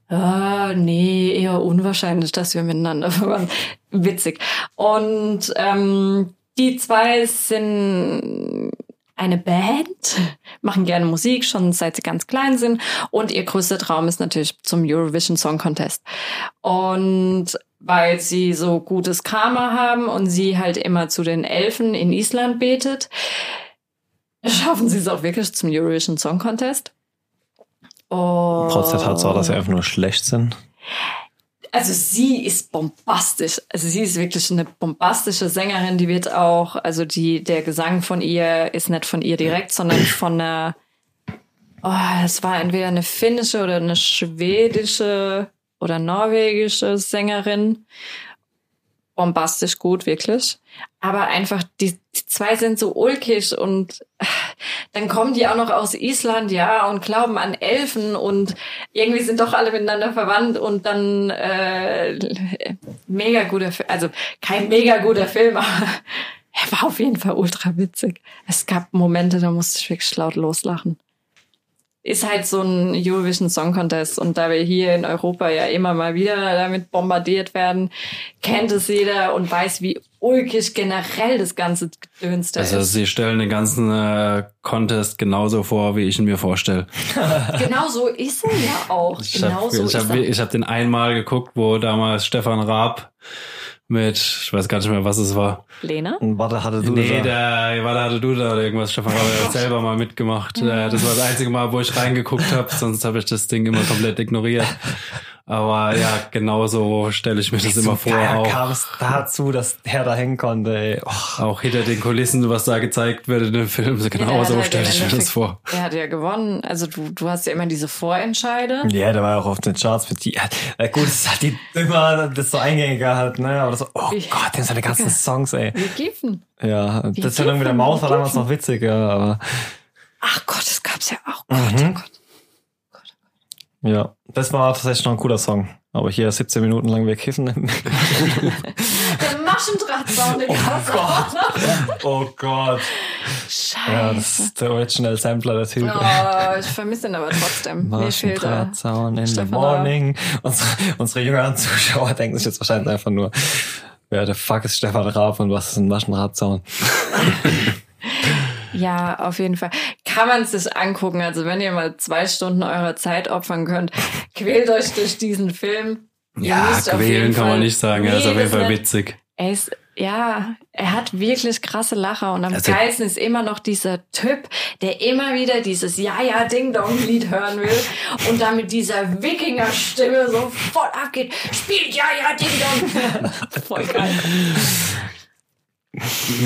ah, nee, eher unwahrscheinlich, dass wir miteinander verwandt sind. Witzig. Und ähm, die zwei sind eine Band, machen gerne Musik, schon seit sie ganz klein sind. Und ihr größter Traum ist natürlich zum Eurovision Song Contest. Und weil sie so gutes Karma haben und sie halt immer zu den Elfen in Island betet, schaffen sie es auch wirklich zum Eurovision Song Contest. Und Trotz der Tatsache, dass sie einfach nur schlecht sind. Also sie ist bombastisch. Also sie ist wirklich eine bombastische Sängerin. Die wird auch, also die, der Gesang von ihr ist nicht von ihr direkt, sondern von einer, oh, es war entweder eine finnische oder eine schwedische oder norwegische Sängerin. Bombastisch gut, wirklich. Aber einfach, die, die zwei sind so ulkig und äh, dann kommen die auch noch aus Island, ja, und glauben an Elfen und irgendwie sind doch alle miteinander verwandt und dann äh, mega guter Film, also kein mega guter Film, aber er war auf jeden Fall ultra witzig. Es gab Momente, da musste ich wirklich laut loslachen. Ist halt so ein Eurovision Song Contest und da wir hier in Europa ja immer mal wieder damit bombardiert werden, kennt es jeder und weiß, wie ulkig generell das ganze Gedöns da Also ist. sie stellen den ganzen äh, Contest genauso vor, wie ich ihn mir vorstelle. Genau so ist er ja auch. Ich genau habe hab, er. ich hab den einmal geguckt, wo damals Stefan Raab mit, ich weiß gar nicht mehr, was es war. Lena? Warte, hatte du nee, da? der, war da hatte du da oder irgendwas. Stefan Raab hat selber mal mitgemacht. Äh, Das war das einzige Mal, wo ich reingeguckt habe. Sonst habe ich das Ding immer komplett ignoriert. Aber ja, genauso stelle ich mir das immer vor. Auch, kam es dazu, dass der da hängen konnte, ey. Oh. auch hinter den Kulissen, was da gezeigt wird in dem Film. der Genau hat so halt stelle ich mir das vor. Er hat ja gewonnen. Also du, du hast ja immer diese Vorentscheide. Ja, der war ja auch auf den Charts für die. Ja, gut, es hat die immer das so eingängiger halt, ne? Aber das so, oh Wie- Gott, den seine ganzen Songs, ey. Wir giefen. Ja, das ist ja irgendwie der Maus war damals noch witzig, ja, aber Ach Gott, das gab's ja auch. Gott, Mhm. oh Gott. Ja, das war tatsächlich noch ein cooler Song. Aber hier 17 Minuten lang wegkiffen. Der Maschendrahtzaun, den noch. oh Gott. Ja, das Scheiße. ist der Original Sampler, der Typ. Oh, ich vermisse ihn aber trotzdem. Maschendrahtzaun in the morning. Unsere, unsere jüngeren Zuschauer denken sich jetzt wahrscheinlich einfach nur, wer der fuck ist Stefan Raab und was ist ein Maschendrahtzaun? Ja, auf jeden Fall. Kann man es sich angucken. Also wenn ihr mal zwei Stunden eurer Zeit opfern könnt, quält euch durch diesen Film. Ja, quälen kann man nicht sagen. Er ist auf jeden Fall nicht. witzig. Er ist, ja, er hat wirklich krasse Lacher und am Also- geilsten ist immer noch dieser Typ, der immer wieder dieses Ja-Ja Ding-Dong-Lied hören will und dann mit dieser Wikinger-Stimme so voll abgeht. Spielt Ja-Ja Ding-Dong! voll geil.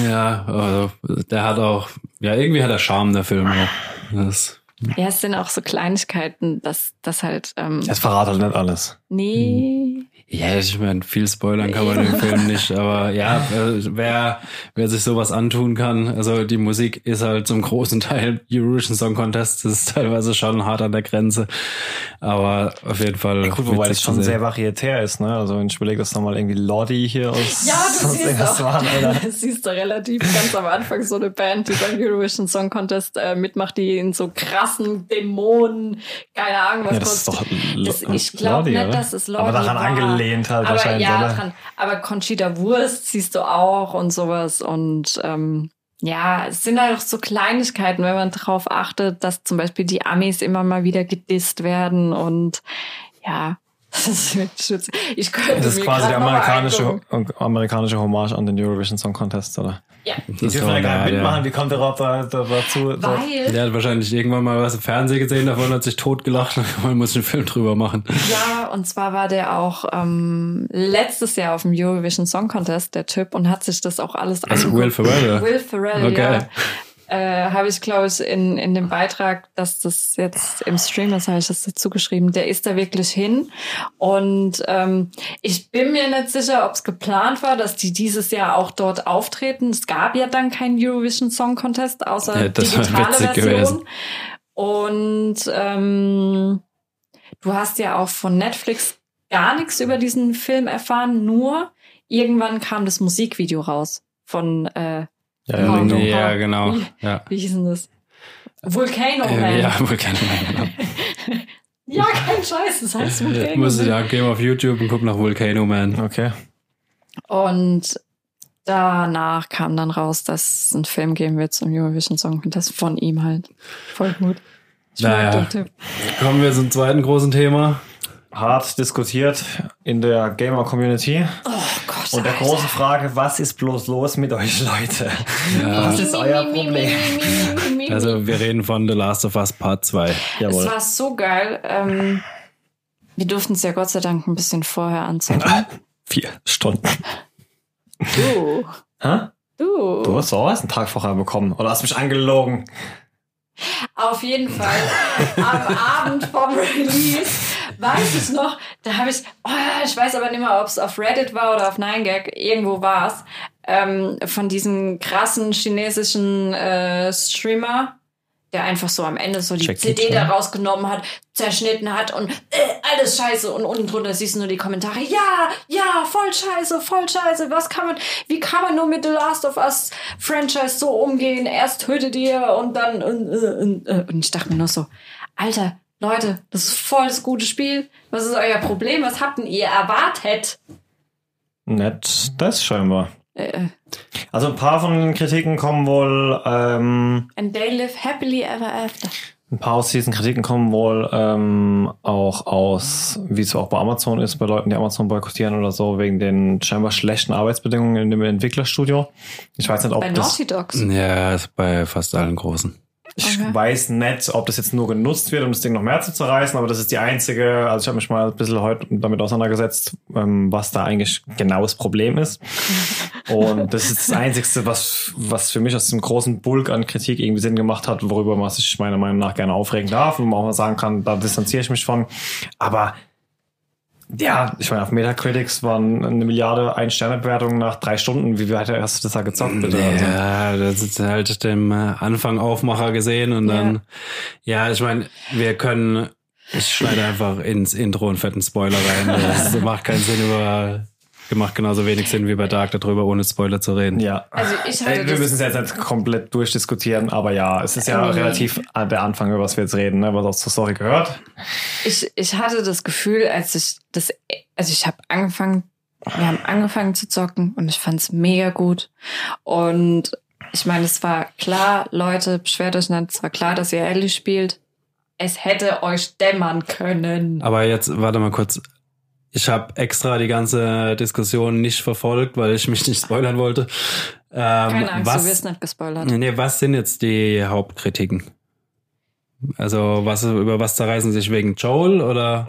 Ja, also, der hat auch, ja, irgendwie hat er Charme, der Film. auch. Das, Ja, es sind auch so Kleinigkeiten, dass das halt, ähm, Das verrate halt nicht alles. nee, Ja, ich meine, viel spoilern kann man den Film nicht, aber ja, wer, wer sich sowas antun kann, also die Musik ist halt zum großen Teil Eurovision Song Contest, das ist teilweise schon hart an der Grenze, aber auf jeden Fall. Ja, gut, wobei das schon sehen. sehr varietär ist, ne? Also wenn ich überlege, dass nochmal irgendwie Lordi hier aus, Ja, du aus siehst doch, waren, du siehst doch relativ ganz am Anfang so eine Band, die beim Eurovision Song Contest äh, mitmacht, die in so krassen Dämonen, keine Ahnung was. Ja, das ist doch das, Lo- Ich glaube nicht, oder? dass es Lordi Aber daran war. Angelehnt halt aber wahrscheinlich, ja, oder? Dran. Aber Conchita Wurst siehst du auch und sowas und ähm, ja, es sind halt auch so Kleinigkeiten, wenn man darauf achtet, dass zum Beispiel die Amis immer mal wieder gedisst werden und ja, das ist. Ich könnte Das ist mir quasi der amerikanische, amerikanische Hommage an den Eurovision Song Contest, oder? Ja, Die dürfen ja gar nicht mitmachen, ja. wie kommt der überhaupt da, da, dazu? weil Der hat wahrscheinlich irgendwann mal was im Fernsehen gesehen davon, hat sich totgelacht und man muss einen Film drüber machen. Ja, und zwar war der auch ähm, letztes Jahr auf dem Eurovision Song Contest, der Typ, und hat sich das auch alles Also Will Ferrell? Will Ferrell, Okay. ja. Äh, habe ich, glaube ich, in, in dem Beitrag, dass das jetzt im Stream ist, habe ich das dazu geschrieben. Der ist da wirklich hin. Und ähm, ich bin mir nicht sicher, ob es geplant war, dass die dieses Jahr auch dort auftreten. Es gab ja dann keinen Eurovision Song Contest, außer Ja, digitale witzig Version. gewesen. Und ähm, du hast ja auch von Netflix gar nichts über diesen Film erfahren, nur irgendwann kam das Musikvideo raus von äh, Ja, Ja, nee. Ja, genau. Wie- Ja. wie hieß denn das? Volcano Man. Äh, Ja, ja, wohl keine Ahnung. kein Scheiß, das heißt Volcano Muss ich Man. angeben auf YouTube und guck nach Volcano Man. Okay. Und danach kam dann raus, dass es einen Film geben wird zum Eurovision Song Contest von ihm halt. Voll gut. Ich Naja. Kommen wir zum zweiten großen Thema. Hart diskutiert in der Gamer-Community. Oh Gott. Und der Alter. große Frage, was ist bloß los mit euch, Leute? Ja. Was ist euer Problem? Also wir reden von The Last of Us Part 2. Es Jawohl. war so geil. Ähm, wir durften es ja Gott sei Dank ein bisschen vorher anzocken. Vier Stunden. Du. Hä? Du. Du hast auch erst einen Tag vorher bekommen. Oder hast mich angelogen? Auf jeden Fall am Abend vom Release weiß ich noch, da habe ich, oh, ich weiß aber nicht mehr, ob es auf Reddit war oder auf 9gag, irgendwo war es, ähm, von diesem krassen chinesischen äh, Streamer, der einfach so am Ende so die Jackie CD da rausgenommen hat, zerschnitten hat und äh, alles scheiße und unten drunter siehst du nur die Kommentare, ja, ja, voll scheiße, voll scheiße, was kann man, wie kann man nur mit The Last of Us Franchise so umgehen, erst tötet ihr und dann und, äh, und, äh, und ich dachte mir nur so, Alter, Leute, das ist voll das gute Spiel, was ist euer Problem, was habt denn ihr erwartet? Nett, das scheinbar. Äh, Also ein paar von den Kritiken kommen wohl, ähm, and they live happily ever after. ein paar aus diesen Kritiken kommen wohl ähm, auch aus, wie es auch bei Amazon ist, bei Leuten, die Amazon boykottieren oder so, wegen den scheinbar schlechten Arbeitsbedingungen in dem Entwicklerstudio. Ich weiß nicht, ob Bei das. Naughty Dogs. Ja, ist bei fast allen großen. Ich Okay. weiß nicht, ob das jetzt nur genutzt wird, um das Ding noch mehr zu zerreißen, aber das ist die einzige, also ich habe mich mal ein bisschen heute damit auseinandergesetzt, ähm, was da eigentlich genau das Problem ist. Und das ist das Einzige, was, was für mich aus dem großen Bulk an Kritik irgendwie Sinn gemacht hat, worüber man sich meiner Meinung nach gerne aufregen darf und man auch mal sagen kann, da distanziere ich mich von. Aber ja, ich meine, auf Metacritics waren eine Milliarde Ein-Sterne-Bewertungen nach drei Stunden. Wie weit hast du das da gezockt, bitte? Ja, das ist halt dem äh, Anfang Aufmacher gesehen und dann, ja, ich meine, wir können, ich schneide einfach ins Intro einen fetten Spoiler rein. Das macht keinen Sinn über, macht genauso wenig Sinn wie bei Dark darüber, ohne Spoiler zu reden. ja. Also ich hatte Ey, wir müssen es jetzt nicht komplett durchdiskutieren, aber ja, es ist ja Nee. relativ der Anfang, über was wir jetzt reden, ne, was auch zur Story gehört. ich, ich hatte das Gefühl, als ich das, also ich habe angefangen, wir haben angefangen zu zocken und ich fand's mega gut. Und ich meine, es war klar, Leute, beschwert euch nicht, es war klar, dass ihr Ellie spielt. Es hätte euch dämmern können. Aber jetzt, warte mal kurz. Ich habe extra die ganze Diskussion nicht verfolgt, weil ich mich nicht spoilern wollte. Ähm, Keine Angst, was, du wirst nicht gespoilert. Nee, was sind jetzt die Hauptkritiken? Also, was, über was zerreißen sich wegen Joel oder?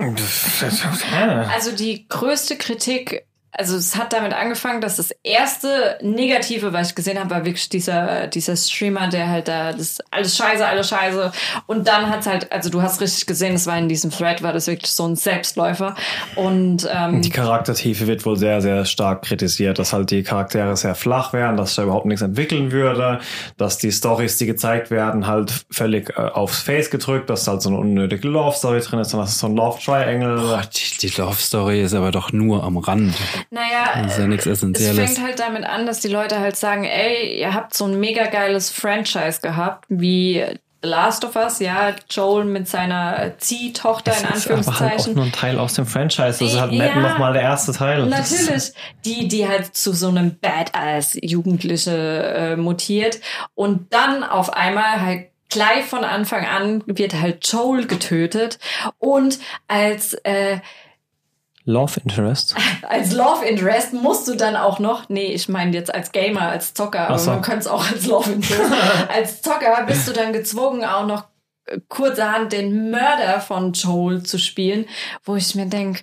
Also die größte Kritik also es hat damit angefangen, dass das erste Negative, was ich gesehen habe, war wirklich dieser, dieser Streamer, der halt da, das alles scheiße, alles scheiße. Und dann hat's halt, also du hast richtig gesehen, es war in diesem Thread, war das wirklich so ein Selbstläufer. Und ähm, Die Charaktertiefe wird wohl sehr, sehr stark kritisiert, dass halt die Charaktere sehr flach wären, dass da überhaupt nichts entwickeln würde, dass die Stories, die gezeigt werden, halt völlig äh, aufs Face gedrückt, dass halt so eine unnötige Love-Story drin ist, und dass es so ein Love-Triangle. Boah, die, die Love Story ist aber doch nur am Rand. Naja, Das ist ja nichts es Essentielles. fängt halt damit an, dass die Leute halt sagen, ey, ihr habt so ein mega geiles Franchise gehabt, wie The Last of Us, ja, Joel mit seiner Ziehtochter in Das ist aber halt auch Anführungszeichen. nur ein Teil aus dem Franchise. Das ist halt nicht Ja. nochmal der erste Teil. Das ist- Natürlich, die, die halt zu so einem Badass-Jugendliche äh, mutiert und dann auf einmal halt gleich von Anfang an wird halt Joel getötet und als äh, Love Interest. als Love Interest musst du dann auch noch, nee, ich meine jetzt als Gamer, als Zocker, aber so. man könnte es auch als Love Interest, als Zocker bist du dann gezwungen auch noch äh, kurzerhand den Mörder von Joel zu spielen, wo ich mir denk,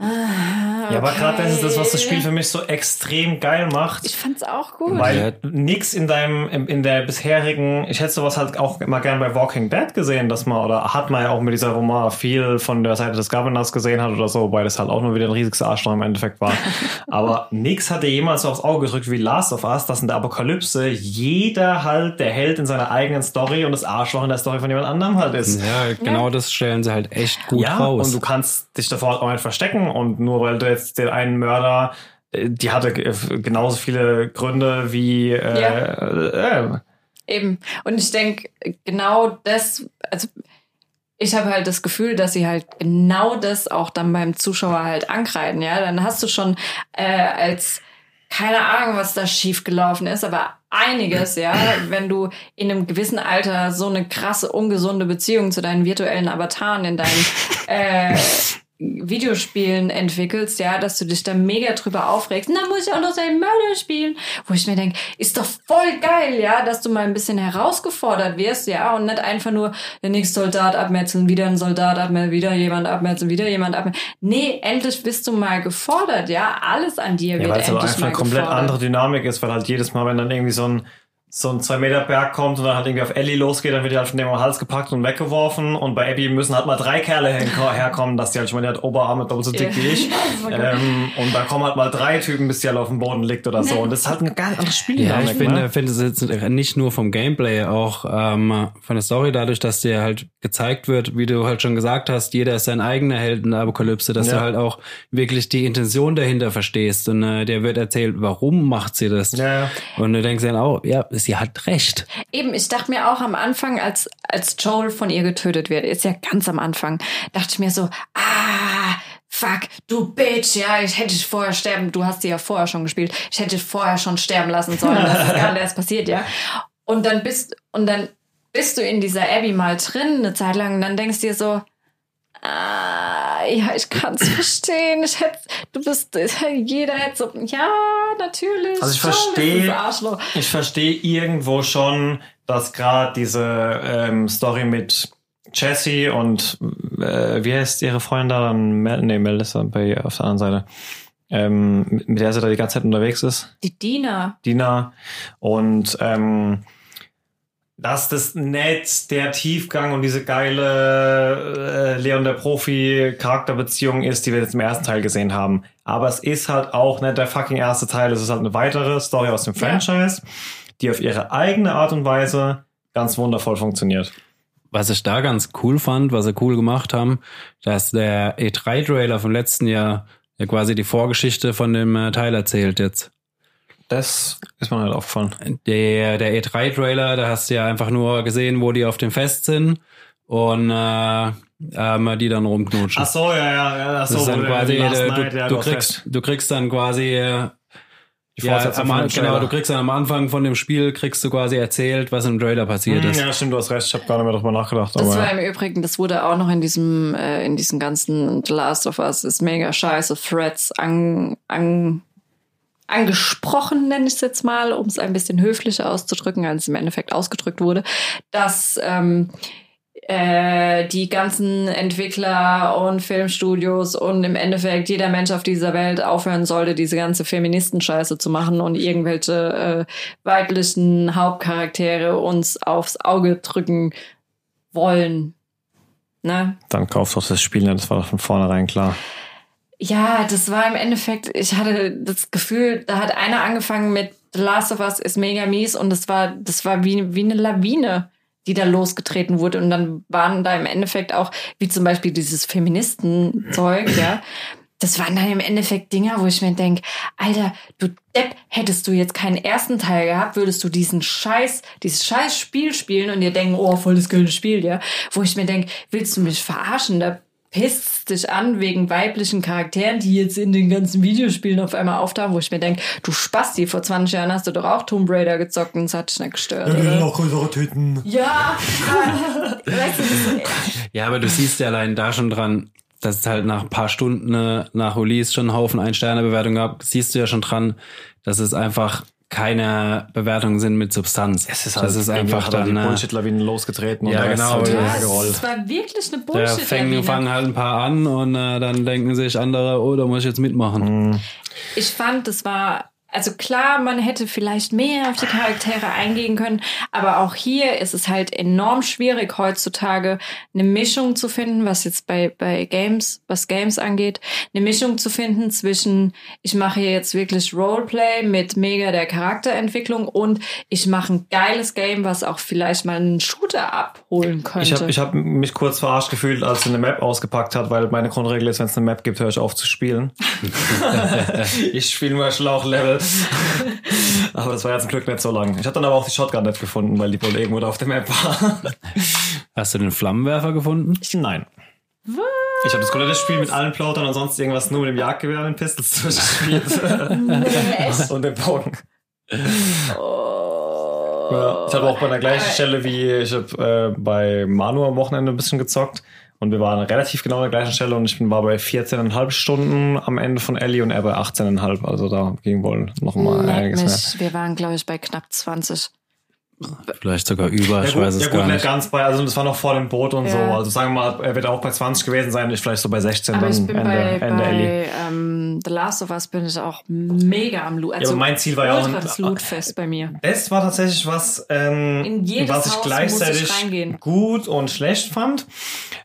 ah, Ja, aber gerade das ist das, was das okay. Spiel für mich so extrem geil macht. Ich fand's auch gut. Weil nix in deinem, in, in der bisherigen, ich hätte sowas halt auch immer gern bei Walking Dead gesehen, dass man, oder hat man ja auch mit dieser Roman viel von der Seite des Governors gesehen hat oder so, wobei das halt auch nur wieder ein riesiges Arschloch im Endeffekt war. Aber nix hatte jemals so aufs Auge gedrückt wie Last of Us, dass in der Apokalypse jeder halt der Held in seiner eigenen Story und das Arschloch in der Story von jemand anderem halt ist. Ja, genau das stellen sie halt echt gut ja, raus. und du kannst dich davor auch nicht verstecken und nur weil du jetzt den einen Mörder, äh, die hatte g- genauso viele Gründe wie äh, Ja. äh, Eben. Und ich denke, genau das, also ich habe halt das Gefühl, dass sie halt genau das auch dann beim Zuschauer halt ankreiden, ja. Dann hast du schon äh, als keine Ahnung, was da schiefgelaufen ist, aber einiges, ja, wenn du in einem gewissen Alter so eine krasse, ungesunde Beziehung zu deinen virtuellen Avataren in deinen äh, Videospielen entwickelst, ja, dass du dich da mega drüber aufregst. Na, muss ich auch noch seinen Mörder spielen. Wo ich mir denke, ist doch voll geil, ja, dass du mal ein bisschen herausgefordert wirst, ja, und nicht einfach nur der nächste Soldat abmetzeln, wieder ein Soldat abmetzeln, wieder jemand abmetzeln, wieder jemand abmetzeln. Nee, endlich bist du mal gefordert, ja. Alles an dir ja, wird weil es endlich einfach mal eine komplett gefordert. andere Dynamik ist, weil halt jedes Mal, wenn dann irgendwie so ein so ein 2 Meter Berg kommt und dann halt irgendwie auf Ellie losgeht, dann wird die halt von dem am Hals gepackt und weggeworfen und bei Abby müssen halt mal drei Kerle her- herkommen, dass die halt schon mal die hat Oberarme doppelt so dick wie ich. Ähm, und dann kommen halt mal drei Typen, bis die halt auf dem Boden liegt oder so. Und das ist halt ein ganz anderes Spiel. Ja, ich finde, ne? finde es jetzt nicht nur vom Gameplay, auch ähm, von der Story, dadurch, dass dir halt gezeigt wird, wie du halt schon gesagt hast, jeder ist sein eigener Held in der Apokalypse, dass Ja. du halt auch wirklich die Intention dahinter verstehst und äh, dir wird erzählt, warum macht sie das? Ja. Und du denkst dann auch, ja, sie hat recht. Eben, ich dachte mir auch am Anfang, als, als Joel von ihr getötet wird, ist ja ganz am Anfang, dachte ich mir so, ah, fuck, du Bitch, ja, ich hätte vorher sterben, du hast sie ja vorher schon gespielt, ich hätte vorher schon sterben lassen sollen, das ist gar erst passiert, ja. Und dann bist, und dann bist du in dieser Abby mal drin eine Zeit lang und dann denkst du dir so, Ah, ja, ich kann es verstehen. Ich hätte, du bist, jeder hätte so, ja, natürlich. Also ich verstehe-. Ich verstehe irgendwo schon, dass gerade diese ähm, Story mit Jessie und äh, wie heißt ihre Freundin da? Mel nee, Melissa bei, auf der anderen Seite. Ähm, mit der sie da die ganze Zeit unterwegs ist. Die Diener. Dina. Und ähm, dass das nicht der Tiefgang und diese geile äh, Leon der Profi Charakterbeziehung ist, die wir jetzt im ersten Teil gesehen haben. Aber es ist halt auch nicht der fucking erste Teil. Es ist halt eine weitere Story aus dem Ja. Franchise, die auf ihre eigene Art und Weise ganz wundervoll funktioniert. Was ich da ganz cool fand, was sie cool gemacht haben, dass der E3-Trailer vom letzten Jahr ja quasi die Vorgeschichte von dem äh, Teil erzählt jetzt. Das ist mir halt aufgefallen. Der, der E3-Trailer, da hast du ja einfach nur gesehen, wo die auf dem Fest sind und äh, ähm, die dann rumknutschen. Ach so, ja, ja, ja. Ach das so, ist dann quasi, äh, Night, du, ja, du, kriegst, du kriegst dann quasi, äh, die ja, Fortsetzung am, An- dem genau, du kriegst dann am Anfang von dem Spiel, kriegst du quasi erzählt, was im Trailer passiert Hm, ist. Ja, stimmt, du hast recht. Ich habe gar nicht mehr drüber nachgedacht. Das aber war ja. im Übrigen, das wurde auch noch in diesem, äh, in diesem ganzen The Last of Us ist mega scheiße Threads an, an, angesprochen, nenne ich es jetzt mal, um es ein bisschen höflicher auszudrücken, als es im Endeffekt ausgedrückt wurde, dass ähm, äh, die ganzen Entwickler und Filmstudios und im Endeffekt jeder Mensch auf dieser Welt aufhören sollte, diese ganze Feministenscheiße zu machen und irgendwelche äh, weiblichen Hauptcharaktere uns aufs Auge drücken wollen. Ne? Dann kaufst du das Spiel, ne? das war doch von vornherein klar. Ja, das war im Endeffekt, ich hatte das Gefühl, da hat einer angefangen mit The Last of Us ist mega mies und das war, das war wie, wie eine Lawine, die da losgetreten wurde. Und dann waren da im Endeffekt auch, wie zum Beispiel dieses Feministenzeug, ja. Das waren dann im Endeffekt Dinger, wo ich mir denke, Alter, du Depp, hättest du jetzt keinen ersten Teil gehabt, würdest du diesen Scheiß, dieses Scheiß Spiel spielen und dir denken, oh, voll das geile Spiel, ja. Wo ich mir denke, willst du mich verarschen? Da pisst dich an wegen weiblichen Charakteren, die jetzt in den ganzen Videospielen auf einmal auftauchen, wo ich mir denke, du Spasti, vor 20 Jahren hast du doch auch Tomb Raider gezockt und es hat dich nicht gestört. Ja, oder? noch größere Tüten. Ja, Ja, aber du siehst ja allein da schon dran, dass es halt nach ein paar Stunden äh, nach Release schon einen Haufen Ein-Sterne-Bewertungen gab. Siehst du ja schon dran, dass es einfach keine Bewertungen sind mit Substanz. Es ist das ist einfach hat die dann, äh, Bullshit-Lawinen losgetreten Ja, und da genau, ist ja. halt es war wirklich eine da bullshit fängen, fangen halt ein paar an und äh, dann denken sich andere, oh, da muss ich jetzt mitmachen. Ich fand, das war, also klar, man hätte vielleicht mehr auf die Charaktere eingehen können, aber auch hier ist es halt enorm schwierig heutzutage eine Mischung zu finden, was jetzt bei, bei Games, was Games angeht, eine Mischung zu finden zwischen, ich mache hier jetzt wirklich Roleplay mit mega der Charakterentwicklung und ich mache ein geiles Game, was auch vielleicht mal einen Shooter abholen könnte. Ich habe ich hab mich kurz verarscht gefühlt, als sie eine Map ausgepackt hat, weil meine Grundregel ist, wenn es eine Map gibt, höre ich auf zu spielen. ich spiele nur Schlauchlevel. aber das war ja zum Glück nicht so lang. Ich habe dann aber auch die Shotgun nicht gefunden, weil die wohl irgendwo da auf der Map war. Hast du den Flammenwerfer gefunden? Nein. Ich habe das komplette Spiel mit allen Plautern und sonst irgendwas nur mit dem Jagdgewehr und den Pistols durchgespielt. und dem Bogen. Ja, ich habe auch bei der gleichen Stelle wie ich habe äh, bei Manu am Wochenende ein bisschen gezockt und wir waren relativ genau an der gleichen Stelle und ich bin war bei 14,5 Stunden am Ende von Ellie und er bei 18,5. Also da ging wohl noch mal Leck einiges mehr. wir waren, glaube ich, bei knapp 20. Vielleicht sogar über, ich ja, gut, weiß es ja, gut, gar nicht nicht. ganz bei, also das war noch vor dem Boot und Ja. so. Also sagen wir mal, er wird auch bei 20 gewesen sein, ich vielleicht so bei 16 Aber dann ich bin Ende, bei, Ende Ellie. bei ähm, The Last of Us bin ich auch mega am Loot. Ja, Also aber mein Ziel war ja auch das Lootfest bei mir. Das war tatsächlich was, ähm, In jedes was ich Haus gleichzeitig muss ich gut und schlecht fand.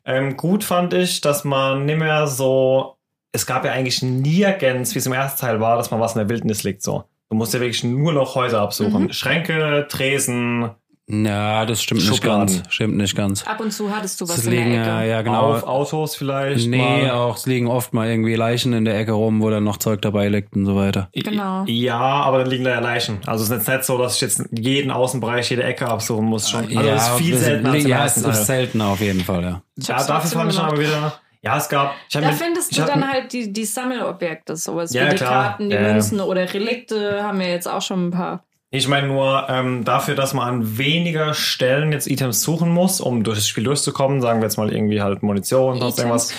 Ähm, gut fand ich, dass man nicht mehr so, es gab ja eigentlich nirgends, wie es im ersten Teil war, dass man was in der Wildnis liegt so. Du musst ja wirklich nur noch Häuser absuchen. Mhm. Schränke, Tresen, Ja, das stimmt nicht ganz. Stimmt nicht ganz. Ab und zu hattest du was Es in liegen, der Ecke. ja, ja, genau. auf Autos vielleicht. Nee, mal. auch es liegen oft mal irgendwie Leichen in der Ecke rum, wo dann noch Zeug dabei liegt und so weiter. Genau. Ja, aber dann liegen da ja Leichen. Also es ist jetzt nicht so, dass ich jetzt jeden Außenbereich, jede Ecke absuchen muss. Schon. Also es ist viel seltener Ja, es ist seltener auf jeden Fall, ja. Ich Ja, dafür fand ich aber wieder. Ja, es gab. Da mit- findest du dann halt die, die Sammelobjekte, sowas Ja, wie die klar. Karten, die ja. Münzen oder Relikte haben wir jetzt auch schon ein paar. Ich meine nur ähm, dafür, dass man an weniger Stellen jetzt Items suchen muss, um durch das Spiel durchzukommen, sagen wir jetzt mal irgendwie halt Munition, sonst Items? irgendwas,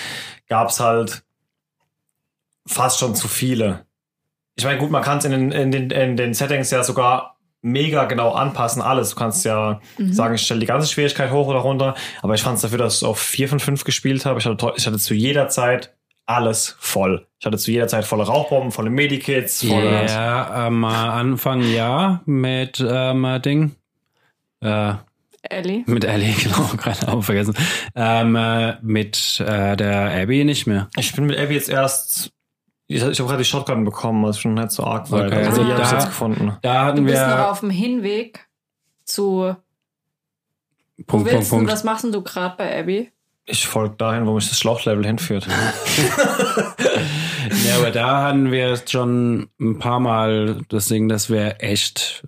gab's halt fast schon zu viele. Ich meine, gut, man kann es in den, in, den, in den Settings ja sogar mega genau anpassen, alles. Du kannst ja Mhm. sagen, ich stelle die ganze Schwierigkeit hoch oder runter, aber ich fand es dafür, dass ich auf 4 von 5 gespielt habe. Ich hatte, ich hatte zu jeder Zeit alles voll. Ich hatte zu jeder Zeit volle Rauchbomben, volle Medikits, volle... Ja, am Anfang ja, mit ähm, Ding. Äh, Ellie? mit Ellie, genau, gerade auch vergessen. Ähm, äh, mit äh, der Abby nicht mehr. Ich bin mit Abby jetzt erst. Ich, habe gerade die Shotgun bekommen, was schon nicht so arg war. Okay, also habe ich jetzt gefunden. Da Du hatten bist noch wir auf dem Hinweg zu. Wo Punkt, Punkt, du, Punkt. was machst denn du gerade bei Abby? Ich folge dahin, wo mich das Schlauchlevel hinführt. Ja, aber da hatten wir schon ein paar Mal das Ding, dass wir echt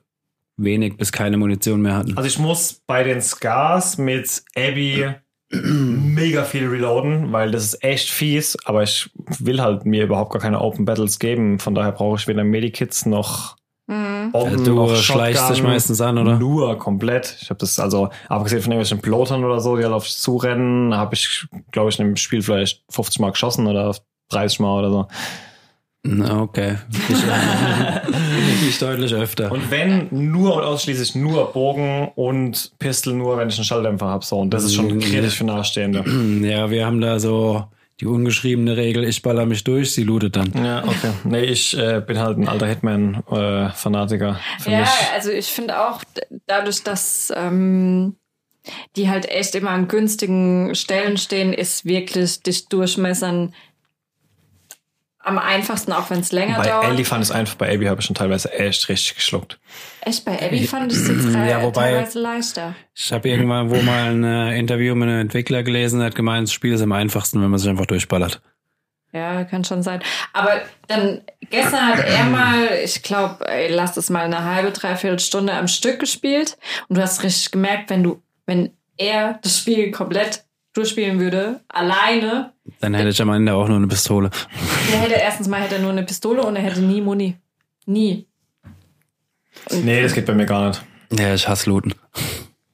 wenig bis keine Munition mehr hatten. Also ich muss bei den Scars mit Abby mega viel reloaden, weil das ist echt fies, aber ich will halt mir überhaupt gar keine Open Battles geben. Von daher brauche ich weder Medikits noch Mhm. Bomben Also du noch schleichst dich meistens an, oder? Nur komplett. Ich habe das also, abgesehen von irgendwelchen Pilotern oder so, die halt auf dich zurennen, habe ich, glaube ich, in dem Spiel vielleicht 50 Mal geschossen oder 30 Mal oder so. Okay. Ich, ich deutlich öfter. Und wenn, nur und ausschließlich nur Bogen und Pistol nur, wenn ich einen Schalldämpfer habe. So, und das ist schon kritisch für Nahestehende. Ja, wir haben da so die ungeschriebene Regel, ich baller mich durch, sie lootet dann. Ja, okay. Nee, ich äh, bin halt ein alter Hitman-Fanatiker. Für ja, mich. also ich finde auch, dadurch, dass ähm, die halt echt immer an günstigen Stellen stehen, ist wirklich dich durchmessern am einfachsten, auch wenn es länger Bei dauert. Ellie fand es einfach, bei Abby habe ich schon teilweise echt richtig geschluckt. Echt, bei Abby fand ich es jetzt Ja, ja, wobei- teilweise leichter. Ich habe irgendwann wo mal ein äh, Interview mit einem Entwickler gelesen, der hat gemeint, das Spiel ist am einfachsten, wenn man sich einfach durchballert. Ja, kann schon sein. Aber dann, gestern hat er mal, ich glaube, lass es mal eine halbe, dreiviertel Stunde am Stück gespielt. Und du hast richtig gemerkt, wenn du, wenn er das Spiel komplett durchspielen würde, alleine, Dann hätte ich am Ende auch nur eine Pistole. der hätte erstens mal hätte er nur eine Pistole und er hätte nie Muni. Nie. Nee, das geht bei mir gar nicht. Ja, ich hasse Looten.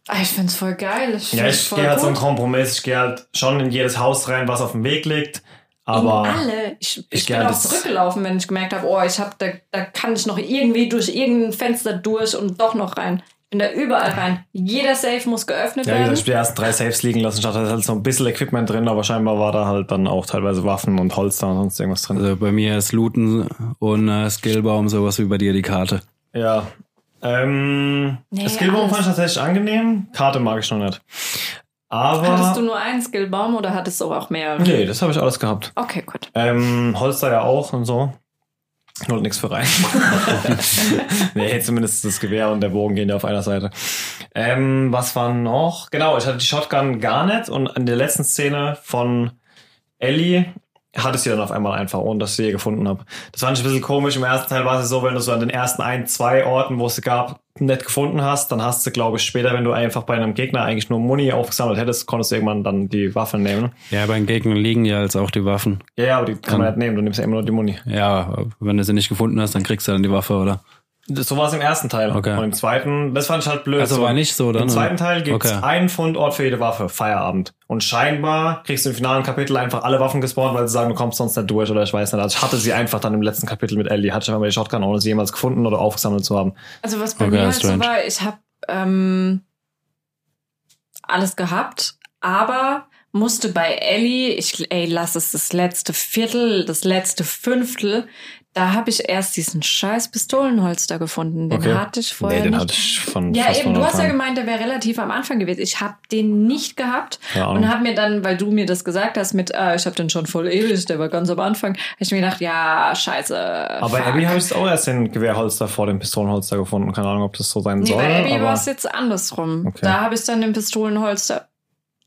Ah, ich find's voll geil. Ich Ja, ich gehe halt so einen. Kompromiss. Ich gehe halt schon in jedes Haus rein, was auf dem Weg liegt. In Aber alle. Ich, ich, ich bin gern auch zurückgelaufen, wenn ich gemerkt habe, oh, ich hab, da, da kann ich noch irgendwie durch irgendein Fenster durch und doch noch rein. Bin da überall rein. Jeder Safe muss geöffnet ja, wie werden. gesagt, ich habe die ersten drei Saves liegen lassen. Ich dachte, da ist halt so ein bisschen Equipment drin, aber scheinbar war da halt dann auch teilweise Waffen und Holster und sonst irgendwas drin. Also bei mir ist Looten und äh, Skillbaum sowas wie bei dir die Karte. Ja. Ähm, Nee, Skillbaum alles. fand ich tatsächlich angenehm. Karte mag ich noch nicht. Aber. Hattest du nur einen Skillbaum oder hattest du auch mehrere? nee, das habe ich alles gehabt. Okay, gut. Ähm, Holster ja auch und so. Nur nichts für rein. nee, zumindest das Gewehr und der Bogen gehen ja auf einer Seite. Ähm, was war noch? Genau, ich hatte die Shotgun gar nicht und in der letzten Szene von Ellie hatte ich sie dann auf einmal einfach, ohne dass ich sie gefunden habe. Das fand ich ein bisschen komisch. Im ersten Teil war es so, wenn du so an den ersten ein, zwei Orten, wo es sie gab, nicht gefunden hast, dann hast du, glaube ich, später, wenn du einfach bei einem Gegner eigentlich nur Muni aufgesammelt hättest, konntest du irgendwann dann die Waffe nehmen. Ja, bei den Gegnern liegen ja jetzt auch die Waffen. Ja, ja, aber die kann man nicht nehmen, du nimmst ja immer nur die Muni. Ja, wenn du sie nicht gefunden hast, dann kriegst du dann die Waffe, oder? Das, so war es im ersten Teil. Okay. Und im zweiten, das fand ich halt blöd. Also war nicht so dann? Im zweiten oder? Teil gibt es Okay. einen Fundort für jede Waffe, Feierabend. Und scheinbar kriegst du im finalen Kapitel einfach alle Waffen gespawnt, weil sie sagen, du kommst sonst nicht durch oder ich weiß nicht. Also ich hatte sie einfach dann im letzten Kapitel mit Ellie. Hatte ich einfach mal die Shotgun, ohne sie jemals gefunden oder aufgesammelt zu haben. Also was bei Okay, mir halt so war, ich habe ähm, alles gehabt, aber musste bei Ellie, ich, ey, lass es das letzte Viertel, das letzte Fünftel, da habe ich erst diesen scheiß Pistolenholster gefunden. Den Okay. hatte ich vorher nee, den nicht. hatte ich von Ja, eben, du hast ja gemeint, der wäre relativ am Anfang gewesen. Ich habe den nicht gehabt Ahnung. und habe mir dann, weil du mir das gesagt hast, mit, ah, ich habe den schon voll ewig, der war ganz am Anfang, habe ich mir gedacht, ja, scheiße. Aber bei fuck. Abby habe ich auch erst den Gewehrholster vor dem Pistolenholster gefunden. Keine Ahnung, ob das so sein Nee, soll. bei Abby war es jetzt andersrum. Okay. Da habe ich dann den Pistolenholster.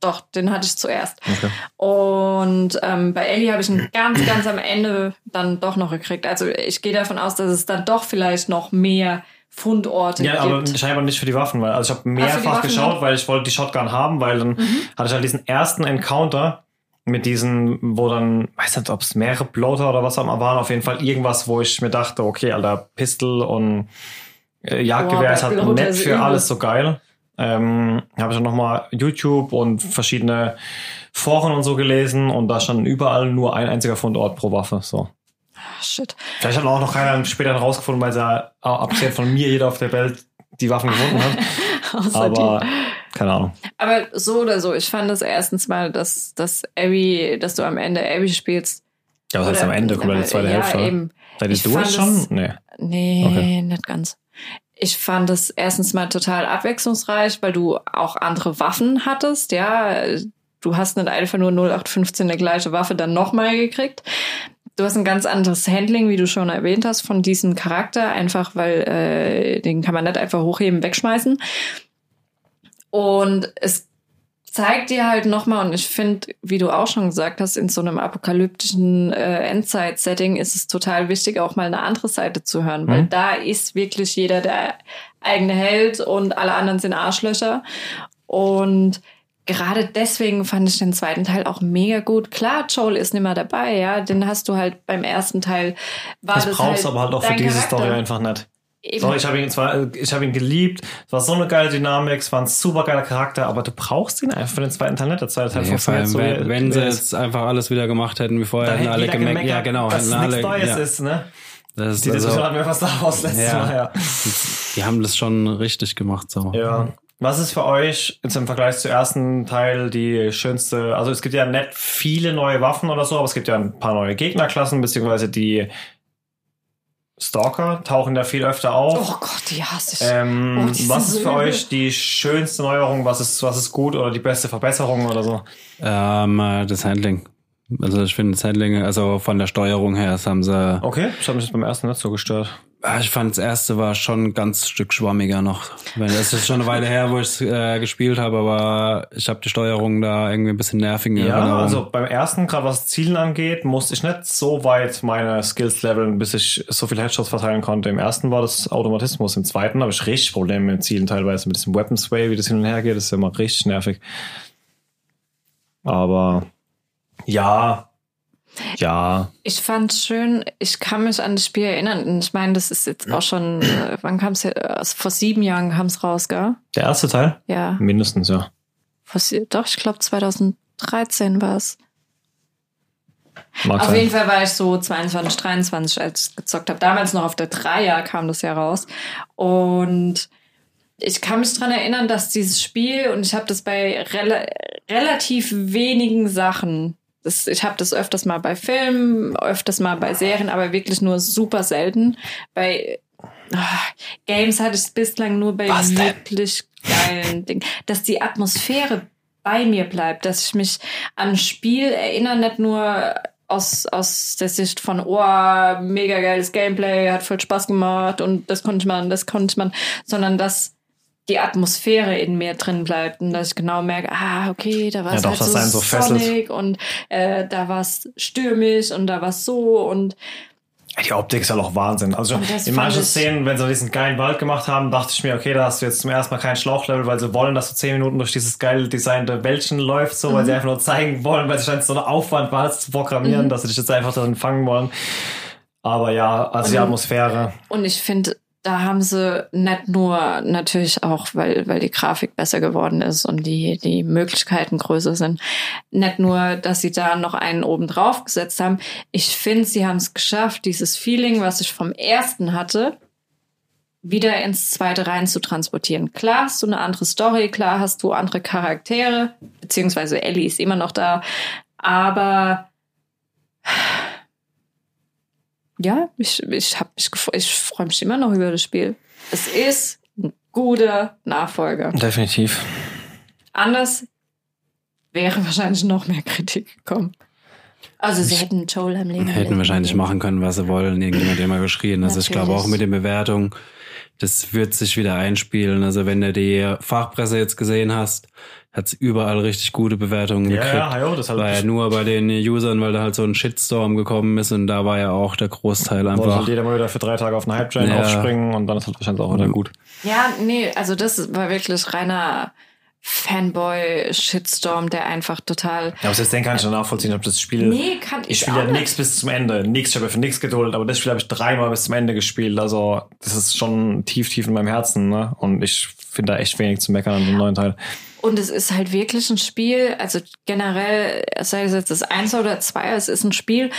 Doch, den hatte ich zuerst. okay. Und ähm, bei Ellie habe ich ihn ganz, ganz am Ende dann doch noch gekriegt. Also ich gehe davon aus, dass es dann doch vielleicht noch mehr Fundorte Ja, aber gibt. scheinbar nicht für die Waffen, weil also ich habe mehrfach geschaut, weil ich wollte die Shotgun haben, weil dann Mhm. hatte ich halt diesen ersten Encounter mit diesen, wo dann, weiß nicht, ob es mehrere Bloater oder was auch immer waren, auf jeden Fall irgendwas, wo ich mir dachte, okay, Alter, Pistol und äh, Jagdgewehr Boah, ist halt nett für alles so geil. Ähm, habe ich dann nochmal YouTube und verschiedene Foren und so gelesen und da stand überall nur ein einziger Fundort pro Waffe. So. Ah, shit. Vielleicht hat auch noch keiner später rausgefunden, weil ja abgesehen von mir jeder auf der Welt die Waffen gefunden hat. Aber keine Ahnung. Aber so oder so, ich fand es erstens mal, dass, dass Abby, dass du am Ende Abby spielst. Ja, was heißt am Ende? Kommt ja die zweite ja, Hälfte. Eben. Seid ihr durch schon? Nee. Nee, Okay. nicht ganz. Ich fand es erstens mal total abwechslungsreich, weil du auch andere Waffen hattest, ja. Du hast nicht einfach nur 0815 eine gleiche Waffe dann nochmal gekriegt. Du hast ein ganz anderes Handling, wie du schon erwähnt hast, von diesem Charakter, einfach weil äh, den kann man nicht einfach hochheben, wegschmeißen. Und es zeigt dir halt nochmal, und ich finde, wie du auch schon gesagt hast, in so einem apokalyptischen äh, Endzeit-Setting ist es total wichtig, auch mal eine andere Seite zu hören, weil Mhm. da ist wirklich jeder der eigene Held und alle anderen sind Arschlöcher. Und gerade deswegen fand ich den zweiten Teil auch mega gut. Klar, Joel ist nicht mehr dabei, ja, den hast du halt beim ersten Teil war Das das brauchst halt aber halt auch für diese Charakter. Story einfach nicht. Eben. Sorry, ich habe ihn zwar, ich habe ihn geliebt. Es war so eine geile Dynamik, es war ein super geiler Charakter, aber du brauchst ihn einfach für den zweiten Teil nicht. Der zweite Teil Nee, funktioniert so, wenn, wenn sie jetzt einfach alles wieder gemacht hätten wie vorher, hätten hätte alle gemerkt. Ja, genau. dass hätten es alle, nichts Neues ja, ist, ne? das ist Die Diskussion also, hatten wir fast auch das letzte Ja. Mal, ja. die haben das schon richtig gemacht. So. Ja. Was ist für euch jetzt im Vergleich zum ersten Teil die schönste? Also es gibt ja nicht viele neue Waffen oder so, aber es gibt ja ein paar neue Gegnerklassen, beziehungsweise die Stalker tauchen da viel öfter auf. Oh Gott, die hasse ich. Ähm, Oh, was ist für euch die schönste Neuerung? Was ist, was ist gut oder die beste Verbesserung oder so? Ähm, äh, das Handling. Also ich finde Handling, also von der Steuerung her, das haben sie. Okay, ich habe mich jetzt beim ersten nicht so gestört. Ah, Ich fand das erste war schon ein ganz Stück schwammiger noch. Es ist schon eine Weile her, wo ich es äh, gespielt habe, aber ich habe die Steuerung da irgendwie ein bisschen nervig in Ja, Erinnerung. also beim ersten, gerade was Zielen angeht, musste ich nicht so weit meine Skills leveln, bis ich so viele Headshots verteilen konnte. Im ersten war das Automatismus, im zweiten habe ich richtig Probleme mit Zielen teilweise, mit diesem Weapon Sway, wie das hin und her geht, das ist immer richtig nervig. Aber ja, ja, Ich fand's schön, ich kann mich an das Spiel erinnern. Und ich meine, das ist jetzt auch schon, äh, wann kam's ja? Also vor sieben Jahren kam's raus, gell? der erste Teil? Ja. Mindestens, ja. Vor, doch, ich glaube 2013 war's. Mag Auf sein. jeden Fall war ich so 22, 23, als ich gezockt habe. Damals noch auf der Dreier kam das ja raus. Und ich kann mich dran erinnern, dass dieses Spiel, und ich habe das bei rela relativ wenigen Sachen, das, ich habe das öfters mal bei Filmen, öfters mal bei Serien, aber wirklich nur super selten. Bei ah, Games hatte ich es bislang nur bei Was denn? wirklich geilen Dingen. Dass die Atmosphäre bei mir bleibt, dass ich mich an ein Spiel erinnere, nicht nur aus, aus der Sicht von, oh, mega geiles Gameplay, hat voll Spaß gemacht und das konnte man, das konnte man, sondern dass die Atmosphäre in mir drin bleibt und dass ich genau merke, ah, okay, da war es Ja, halt so, so sonnig und äh, da war es stürmisch und da war es so und Die Optik ist halt auch Wahnsinn. Also in manchen Szenen, wenn sie diesen geilen Wald gemacht haben, dachte ich mir, okay, da hast du jetzt zum ersten Mal kein Schlauchlevel, weil sie wollen, dass du zehn Minuten durch dieses geile designte Wäldchen läufst, so, weil Mhm. sie einfach nur zeigen wollen, weil es scheint so ein Aufwand war, das zu programmieren, Mhm. dass sie dich jetzt einfach darin fangen wollen. Aber ja, also die Und- Atmosphäre. Und ich finde, da haben sie nicht nur natürlich auch, weil, weil die Grafik besser geworden ist und die, die Möglichkeiten größer sind, nicht nur, dass sie da noch einen oben drauf gesetzt haben. Ich finde, sie haben es geschafft, dieses Feeling, was ich vom ersten hatte, wieder ins zweite rein zu transportieren. Klar hast du eine andere Story, klar hast du andere Charaktere, beziehungsweise Ellie ist immer noch da, aber ja, ich, ich, hab mich ich freue mich immer noch über das Spiel. Es ist ein guter Nachfolger. Definitiv. Anders wäre wahrscheinlich noch mehr Kritik gekommen. Also sie hätten Joel am Leben Hätten wahrscheinlich können. machen können, was sie wollen. Irgendjemand hat immer geschrien. Also ich glaube auch mit den Bewertungen, das wird sich wieder einspielen. Also wenn du die Fachpresse jetzt gesehen hast, hat's überall richtig gute Bewertungen Ja, gekriegt. ja, jo, das war ja halt, nur bei den Usern, weil da halt so ein Shitstorm gekommen ist und da war ja auch der Großteil wollte einfach. halt jeder mal wieder für drei Tage auf einen Hype-Train Ja. aufspringen und dann ist halt wahrscheinlich auch wieder gut. Ja, nee, also das war wirklich reiner Fanboy-Shitstorm, der einfach total. Ja, aber selbst den kann ich schon nachvollziehen, ob das Spiel. Nee, kann ich, Ich spiele ja nicht. nichts bis zum Ende. Nix, ich habe ja für nichts geduldet, aber das Spiel habe ich dreimal bis zum Ende gespielt. Also, das ist schon tief, tief in meinem Herzen, ne? Und ich finde da echt wenig zu meckern an dem neuen Teil. Und es ist halt wirklich ein Spiel, also generell, sei es jetzt das Eins oder Zwei, es ist ein Spiel,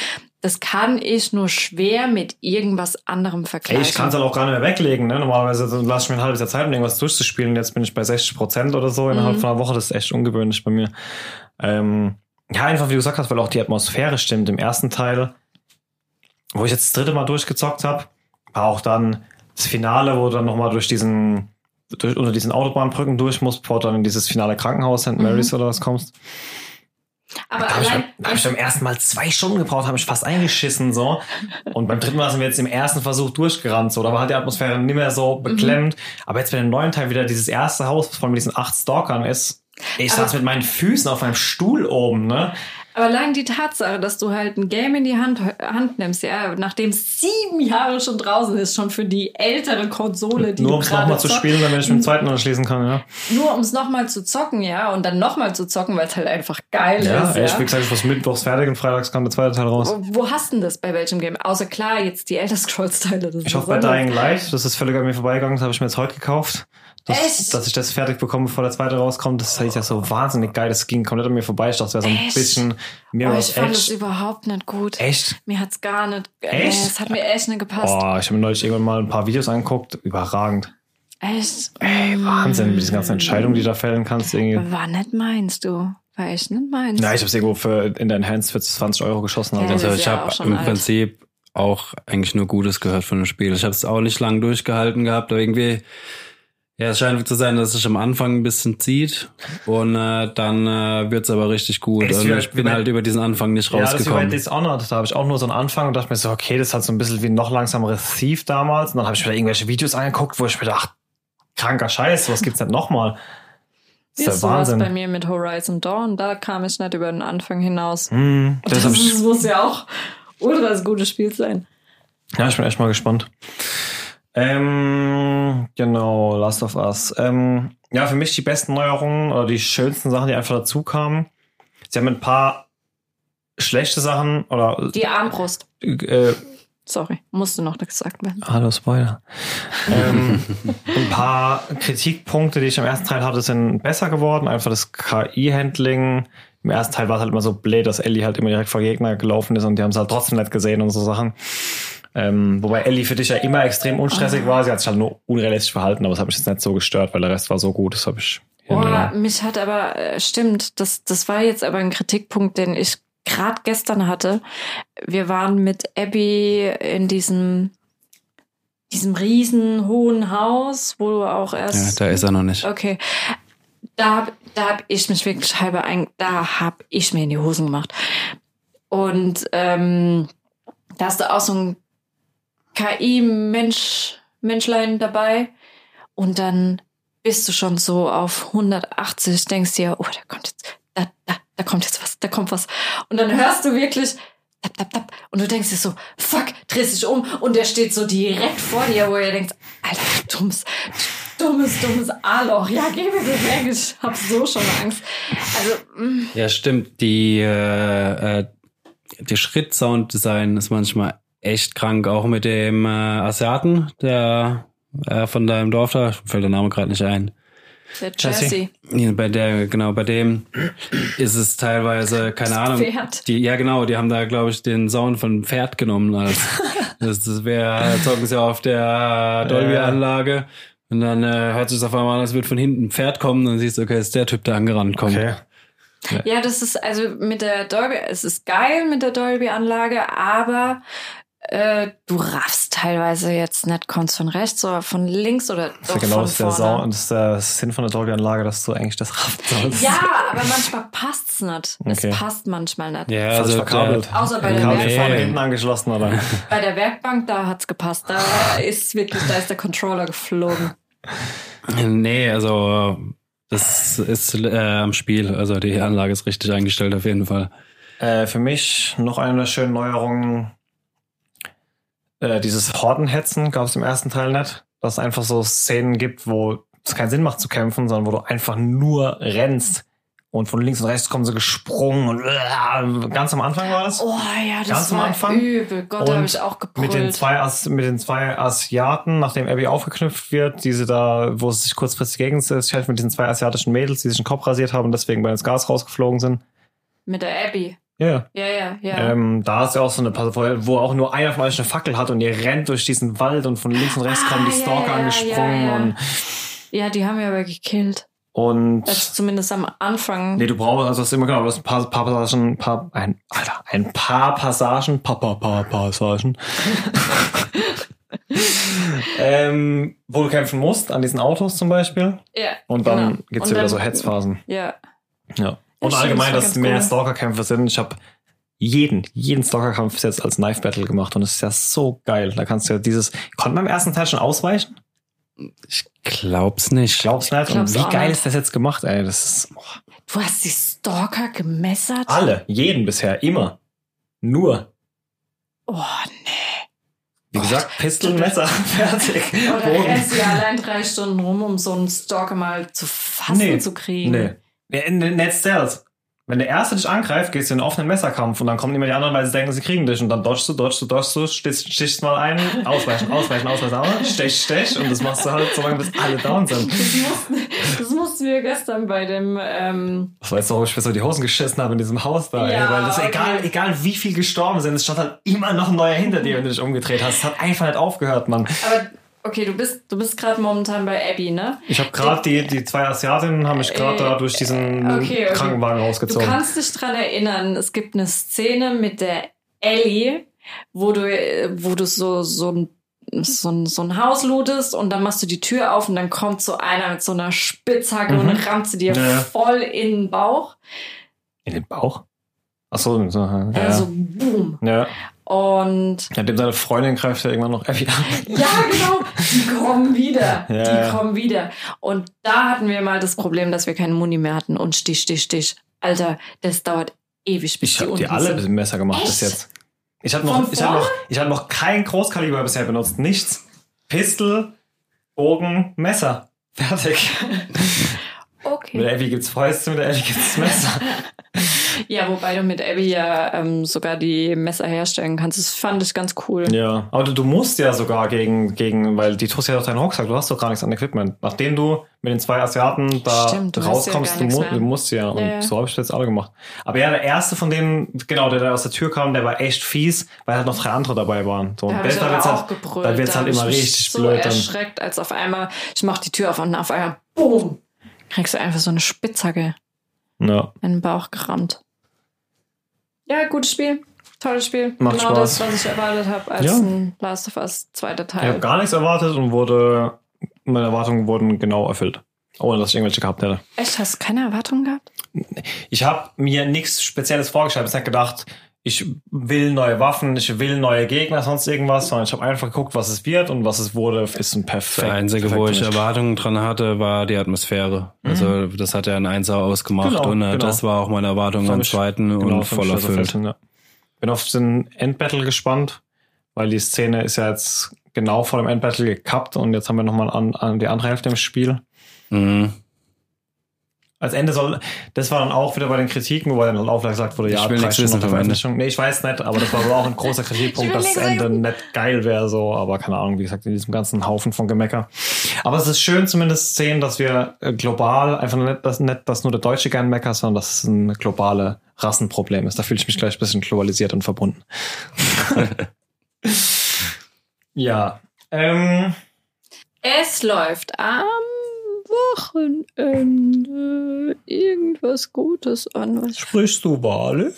das kann ich nur schwer mit irgendwas anderem Ey, vergleichen. ich kann es halt auch gar nicht mehr weglegen, ne? Normalerweise lasse ich mir ein halbes Jahr Zeit, um irgendwas durchzuspielen. Jetzt bin ich bei 60 Prozent oder so innerhalb Mhm. von einer Woche. Das ist echt ungewöhnlich bei mir. Ähm, ja, einfach wie du gesagt hast, weil auch die Atmosphäre stimmt. Im ersten Teil, wo ich jetzt das dritte Mal durchgezockt habe, war auch dann das Finale, wo du dann nochmal durch diesen durch, unter diesen Autobahnbrücken durch musst, bevor du dann in dieses finale Krankenhaus St. Mary's oder was kommst. Aber Da habe ich, hab ich beim ersten Mal zwei Stunden gebraucht, habe ich fast eingeschissen so. Und beim dritten Mal sind wir jetzt im ersten Versuch durchgerannt. So, da war halt die Atmosphäre nicht mehr so beklemmt. Aber jetzt bei dem neuen Teil wieder dieses erste Haus, was von diesen acht Stalkern ist. Ich Aber- saß mit meinen Füßen auf meinem Stuhl oben, ne? Aber allein die Tatsache, dass du halt ein Game in die Hand, Hand nimmst, ja, nachdem es sieben Jahre schon draußen ist, schon für die ältere Konsole, die Nur um es nochmal zu spielen, damit ich mit dem zweiten anschließen kann, ja. Nur um es nochmal zu zocken, ja, und dann nochmal zu zocken, weil es halt einfach geil Ja, ist. ey, ja. ich wie gesagt, ich war mittwochs fertig und freitags kam der zweite Teil raus. Wo- Wo hast du denn das bei welchem Game? Außer klar, jetzt die Elder Scrolls-Teile. Ich hoffe bei was. Dying Light, das ist völlig an mir vorbeigegangen, das habe ich mir jetzt heute gekauft. Das, Echt? Dass ich das fertig bekomme, bevor der zweite rauskommt, das ist ja so wahnsinnig geil. Das ging komplett an mir vorbei. Ich dachte, es wäre so ein Echt? bisschen Oh, Mirror's ich fand es Edge. überhaupt nicht gut. Echt? Mir hat's gar nicht. Echt? Nee, es hat mir echt nicht gepasst. Oh, ich habe mir neulich irgendwann mal ein paar Videos angeguckt. Überragend. Echt? Ey, Wahnsinn, mit diesen ganzen Entscheidungen, die du da fällen kannst. Irgendwie. War nicht meins, du. War echt nicht meins. Na, ich habe es irgendwo für, in der Enhanced für 20 Euro geschossen. Ja, Also. Also ich ja habe im alt. Prinzip auch eigentlich nur Gutes gehört von dem Spiel. Ich habe es auch nicht lang durchgehalten gehabt, aber irgendwie, ja, es scheint zu sein, dass es sich am Anfang ein bisschen zieht und äh, dann äh, wird's aber richtig gut. Ey, das ist und wie- ich bin bei- halt über diesen Anfang nicht Ja, das ist wie bei rausgekommen. Dishonored. Da habe ich auch nur so einen Anfang und dachte mir so, okay, das hat so ein bisschen wie noch langsameres Thief damals. Und dann habe ich mir da irgendwelche Videos angeguckt, wo ich mir dachte, kranker Scheiß, was gibt's denn nochmal? Das ist der ist Wahnsinn. bei mir mit Horizon Dawn? Da kam ich nicht über den Anfang hinaus. Hm, das Das, ich, muss ja auch ultra das gute Spiel sein. ja, ich bin echt mal gespannt. Ähm, genau, Last of Us. Ähm, ja, für mich die besten Neuerungen oder die schönsten Sachen, die einfach dazu kamen. Sie haben ein paar schlechte Sachen oder Die Armbrust. äh, Sorry, musste noch gesagt werden. Hallo Spoiler. ähm, ein paar Kritikpunkte, die ich im ersten Teil hatte, sind besser geworden. Einfach das KI-Handling. Im ersten Teil war es halt immer so blöd, dass Ellie halt immer direkt vor Gegner gelaufen ist und die haben es halt trotzdem nicht gesehen und so Sachen. Ähm, wobei Ellie für dich ja immer extrem unstressig war. Sie hat sich halt nur unrealistisch verhalten, aber das hat mich jetzt nicht so gestört, weil der Rest war so gut. Das habe ich Oh, mich hat aber, äh, stimmt, das, das war jetzt aber ein Kritikpunkt, den ich gerade gestern hatte. Wir waren mit Abby in diesem, diesem riesen hohen Haus, wo du auch ja, erst. da ist er noch nicht. Okay. Da hab, da hab ich mich wirklich halber ein, da hab ich mir in die Hosen gemacht. Und ähm, da hast du auch so ein KI-Mensch, Menschlein dabei. Und dann bist du schon so auf 180, denkst dir, oh, da kommt jetzt, da, da, da kommt jetzt was, da kommt was. Und dann hörst du wirklich, tap, tap, tap, und du denkst dir so, fuck, drehst dich um und der steht so direkt vor dir, wo ihr denkt, Alter, du dummes, du dummes, dummes A-Loch. Ja, geh mir das weg, ich hab so schon Angst. Also, mm, Ja, stimmt. Die, äh, äh, die Schritt-Sound-Design ist manchmal echt krank, auch mit dem äh, Asiaten, der äh, von deinem Dorf da, fällt der Name gerade nicht ein. der Jesse. Jesse. Ja, Bei der, genau, bei dem ist es teilweise, keine Das Ahnung. Pferd. Die, ja, genau, die haben da, glaube ich, den Sound von Pferd genommen. Als, das das wäre, zocken sie auf der Dolby-Anlage. Und dann äh, hört sich auf einmal an, als wird von hinten ein Pferd kommen. Dann siehst du, okay, ist der Typ, der angerannt kommt. Okay. Ja, das ist also mit der Dolby, es ist geil mit der Dolby-Anlage, aber äh, du raffst teilweise jetzt nicht konntest von rechts oder von links oder Das doch ist genau von das ist der, das ist der Sinn von der Dolby-Anlage, dass du eigentlich das raffen sollst. Ja, aber manchmal passt's nicht. Okay. Es passt manchmal nicht. Ja, also verkabelt. der, Außer bei der Kabel Werkbank. vorne hinten angeschlossen, oder? Bei der Werkbank, da hat's gepasst. Da ist wirklich, da ist der Controller geflogen. Nee, also das ist äh, am Spiel. Also die Anlage ist richtig eingestellt auf jeden Fall. Äh, für mich noch eine der schönen Neuerungen. Äh, dieses Hordenhetzen gab es im ersten Teil nicht. Dass es einfach so Szenen gibt, wo es keinen Sinn macht zu kämpfen, sondern wo du einfach nur rennst. Und von links und rechts kommen sie gesprungen und äh, ganz am Anfang war das. Oh ja, das Ganz am war Anfang. übel. Gott, da habe ich auch gebrüllt. Mit den zwei As mit den zwei Asiaten, nachdem Abby aufgeknüpft wird, diese da, wo sie sich kurzfristig gegen sich mit diesen zwei asiatischen Mädels, die sich den Kopf rasiert haben und deswegen bei ins Gas rausgeflogen sind. Mit der Abby. Ja. Ja, ja, ja. Ähm, da ist ja auch so eine Passage, wo auch nur einer von euch eine Fackel hat und ihr rennt durch diesen Wald und von links und rechts Ah, kommen die ja, Stalker ja, angesprungen ja, ja. und ja, die haben wir aber gekillt. und Also zumindest am Anfang. nee, du brauchst also das immer genau, du hast ein paar, paar Passagen, paar ein Alter, ein paar Passagen, paar, paar, paar Passagen. ähm, wo du kämpfen musst, an diesen Autos zum Beispiel. Ja. Und dann genau. gibt's Und wieder dann- so Hetzphasen. Ja. Ja. Und allgemein, dass mehr cool. Stalker-Kämpfe sind. Ich habe jeden, jeden Stalker-Kampf bis jetzt als Knife-Battle gemacht und es ist ja so geil. Da kannst du ja dieses, konnte man im ersten Teil schon ausweichen? Ich glaub's nicht. Ich glaub's nicht. Glaub's und wie geil nicht. ist das jetzt gemacht, ey? Das ist, boah. Du hast die Stalker gemessert? Alle, jeden bisher, immer. Nur. Oh, nee. Wie gesagt, Pistol, Messer, fertig. Oder Bogen. rennst du ja allein drei Stunden rum, um so einen Stalker mal zu fassen Nee, zu kriegen? Nee. Nee, nee, Net Stealth. Wenn der Erste dich angreift, gehst du in einen offenen Messerkampf und dann kommen immer die anderen, weil sie denken, sie kriegen dich und dann dodgst du, dodgst du, dodgst du, stichst, stichst mal ein, ausweichen, ausweichen, ausweichen, ausweichen, stech, stech und das machst du halt so lange, bis alle down sind. Das mussten, das mussten wir gestern bei dem, ähm, Das weißt du, warum ich mir so die Hosen geschissen habe in diesem Haus da, Ja, ey, weil das okay. egal, egal wie viel gestorben sind, es stand halt immer noch ein neuer hinter dir, wenn du dich umgedreht hast. Es hat einfach nicht aufgehört, Mann. aber okay, du bist, du bist gerade momentan bei Abby, ne? Ich habe gerade die, die zwei Asiatinnen haben mich gerade Äh, da durch diesen okay, okay. Krankenwagen Du rausgezogen. kannst dich dran erinnern, es gibt eine Szene mit der Ellie, wo du, äh, wo du so, so ein so ein, so ein Haus lootest und dann machst du die Tür auf und dann kommt so einer mit so einer Spitzhacke Mhm. und rammt sie dir Ja. voll in den Bauch. In den Bauch? Ach so, so ja. Also boom. ja. Und Ja, dem seine Freundin greift ja irgendwann noch Abby an. ja, genau, die kommen wieder. Ja, die ja. kommen wieder. Und da hatten wir mal das Problem, dass wir keinen Muni mehr hatten und Stich, Stich, Stich. Alter, das dauert ewig, bis Ich die habe unten die alle mit dem Messer gemacht bis Echt? jetzt. Ich habe noch, ich hab noch, ich hab noch kein Großkaliber bisher benutzt. Nichts. Pistol, Bogen, Messer. Fertig. Mit Okay. der Abby gibt's Fäuste, mit der Abby gibt's Messer. Ja, wobei du mit Abby ja ähm, sogar die Messer herstellen kannst. Das fand ich ganz cool. ja. Aber du, du musst ja sogar gegen, gegen, weil die tust ja doch deinen Rucksack, du hast doch gar nichts an Equipment. Nachdem du mit den zwei Asiaten da Stimmt, du ja rauskommst, gar du, mu mehr. du musst ja. Und Ja, ja. so habe ich das jetzt alle gemacht. Aber ja, der erste von denen, genau, der da aus der Tür kam, der war echt fies, weil halt noch drei andere dabei waren. So, Da und ich da wird's halt, gebrüllt. da wird's halt ich immer richtig so blöd dann. erschreckt, als auf einmal, ich mach die Tür auf und auf einmal, boom, kriegst du einfach so eine Spitzhacke Ja. in den Bauch gerammt. Ja, gutes Spiel. Tolles Spiel. Macht genau Spaß. das, was ich erwartet habe als Ja. ein Last of Us zweiter Ich Teil. habe gar nichts erwartet und wurde, meine Erwartungen wurden genau erfüllt. Ohne dass ich irgendwelche gehabt hätte. Echt, hast du keine Erwartungen gehabt? Ich habe mir nichts Spezielles vorgestellt. Ich habe gedacht, ich will neue Waffen, ich will neue Gegner, sonst irgendwas, sondern ich habe einfach geguckt, was es wird und was es wurde, ist ein perfekt. Der einzige, wo ich. Erwartungen dran hatte, war die Atmosphäre. Also das hat ja ein Einser ausgemacht Genau, und äh, genau. das war auch meine Erwartung am zweiten Genau, und voll erfüllt, ja. Bin auf den Endbattle gespannt, weil die Szene ist ja jetzt genau vor dem Endbattle gekappt und jetzt haben wir nochmal an, an die andere Hälfte im Spiel. Mhm. Als Ende soll, das war dann auch wieder bei den Kritiken, wo dann auch gesagt wurde, ja, Ich will Stunden. Veröffentlichung. Nee, ich weiß nicht, aber das war wohl auch ein großer Kritikpunkt, dass das Ende nicht geil wäre, so, aber keine Ahnung, wie gesagt, in diesem ganzen Haufen von Gemecker. Aber es ist schön zumindest zu sehen, dass wir äh, global, einfach nicht, dass, nicht, dass nur der Deutsche gern meckert, sondern dass es ein globale Rassenproblem ist. Da fühle ich mich gleich ein bisschen globalisiert und verbunden. ja. Ähm, Es läuft am Wochenende irgendwas Gutes an. Was sprichst du Wale?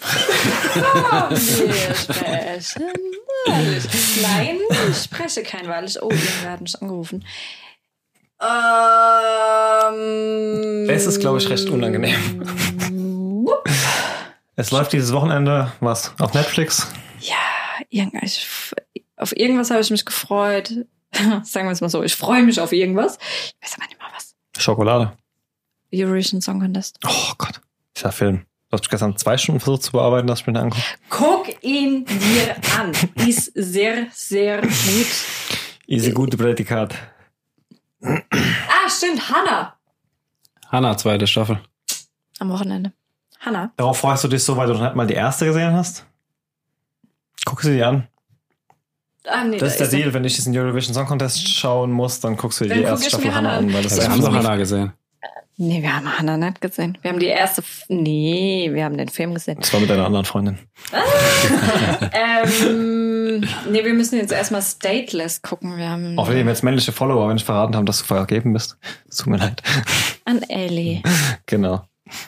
wir sprechen Walisch. Nein, ich spreche kein Walisch. Oh, irgendwer hat mich angerufen. Ähm, Es ist, glaube ich, recht unangenehm. Wupp. Es läuft dieses Wochenende, was? Auf Netflix? Ja, irgendwas. Auf irgendwas habe ich mich gefreut. Sagen wir es mal so. Ich freue mich auf irgendwas. Ich weiß aber nicht. Schokolade. Eurovision Song Contest. Oh Gott. Dieser Film. Du hast gestern zwei Stunden versucht zu bearbeiten, dass ich mir den angucke. Guck ihn dir an. Ist sehr, sehr gut. Easy gute Prädikat. Ah, stimmt. Hannah. Hanna, zweite Staffel. Am Wochenende. Hannah. Darauf freust du dich so, weil du noch nicht mal die erste gesehen hast? Guck sie dir an. Ah, nee, Das ist da der Deal, wenn ich diesen Eurovision Song Contest schauen muss, dann guckst du dir die erste Staffel Hannah Hannah an, an. weil das ist Wir haben doch einfach mich- Hanna gesehen. Nee, wir haben Hannah nicht gesehen. Wir haben die erste. F nee, wir haben den Film gesehen. Das war mit deiner anderen Freundin. ähm, nee, wir müssen jetzt erstmal Stateless gucken. Wir haben Auch wenn wir jetzt männliche Follower, wenn ich verraten haben, dass du vergeben bist. Es tut mir leid. an Ellie. Genau.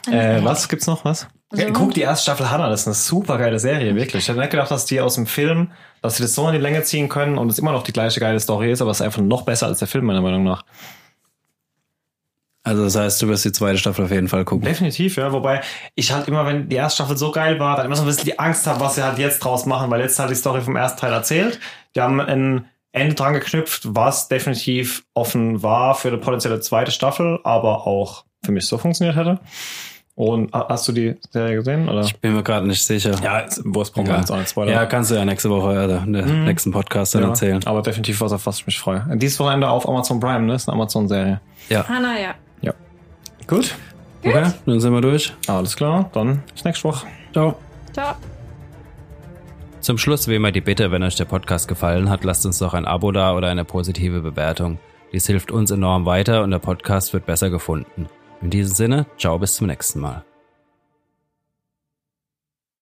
Äh, was gibt's noch? Was? Also- Guck die erste Staffel Hannah, das ist eine super geile Serie, wirklich. Ich hätte nicht gedacht, dass die aus dem Film, dass sie das so in die Länge ziehen können und es immer noch die gleiche geile Story ist, aber es ist einfach noch besser als der Film, meiner Meinung nach. Also das heißt, du wirst die zweite Staffel auf jeden Fall gucken. Definitiv, ja. Wobei ich halt immer, wenn die erste Staffel so geil war, dann immer so ein bisschen die Angst habe, was sie halt jetzt draus machen, weil jetzt halt die Story vom ersten Teil erzählt. Die haben ein Ende dran geknüpft, was definitiv offen war für eine potenzielle zweite Staffel, aber auch für mich so funktioniert hätte. Und ha- hast du die Serie gesehen? Oder? Ich bin mir gerade nicht sicher. Ja, Wurst brauchen wir Egal. jetzt auch nicht spoilern. Ja, kannst du ja nächste Woche oder in der Mhm. nächsten Podcast dann Ja, erzählen. Aber definitiv was, auf was ich mich freue. Dieses Wochenende auf Amazon Prime, ne? Ist eine Amazon-Serie. Ja. Ah, naja. Gut. Okay, dann sind wir durch. Alles klar. Dann bis nächste Woche. Ciao. Ciao. Zum Schluss wie immer die Bitte, wenn euch der Podcast gefallen hat, lasst uns doch ein Abo da oder eine positive Bewertung. Dies hilft uns enorm weiter und der Podcast wird besser gefunden. In diesem Sinne, ciao bis zum nächsten Mal.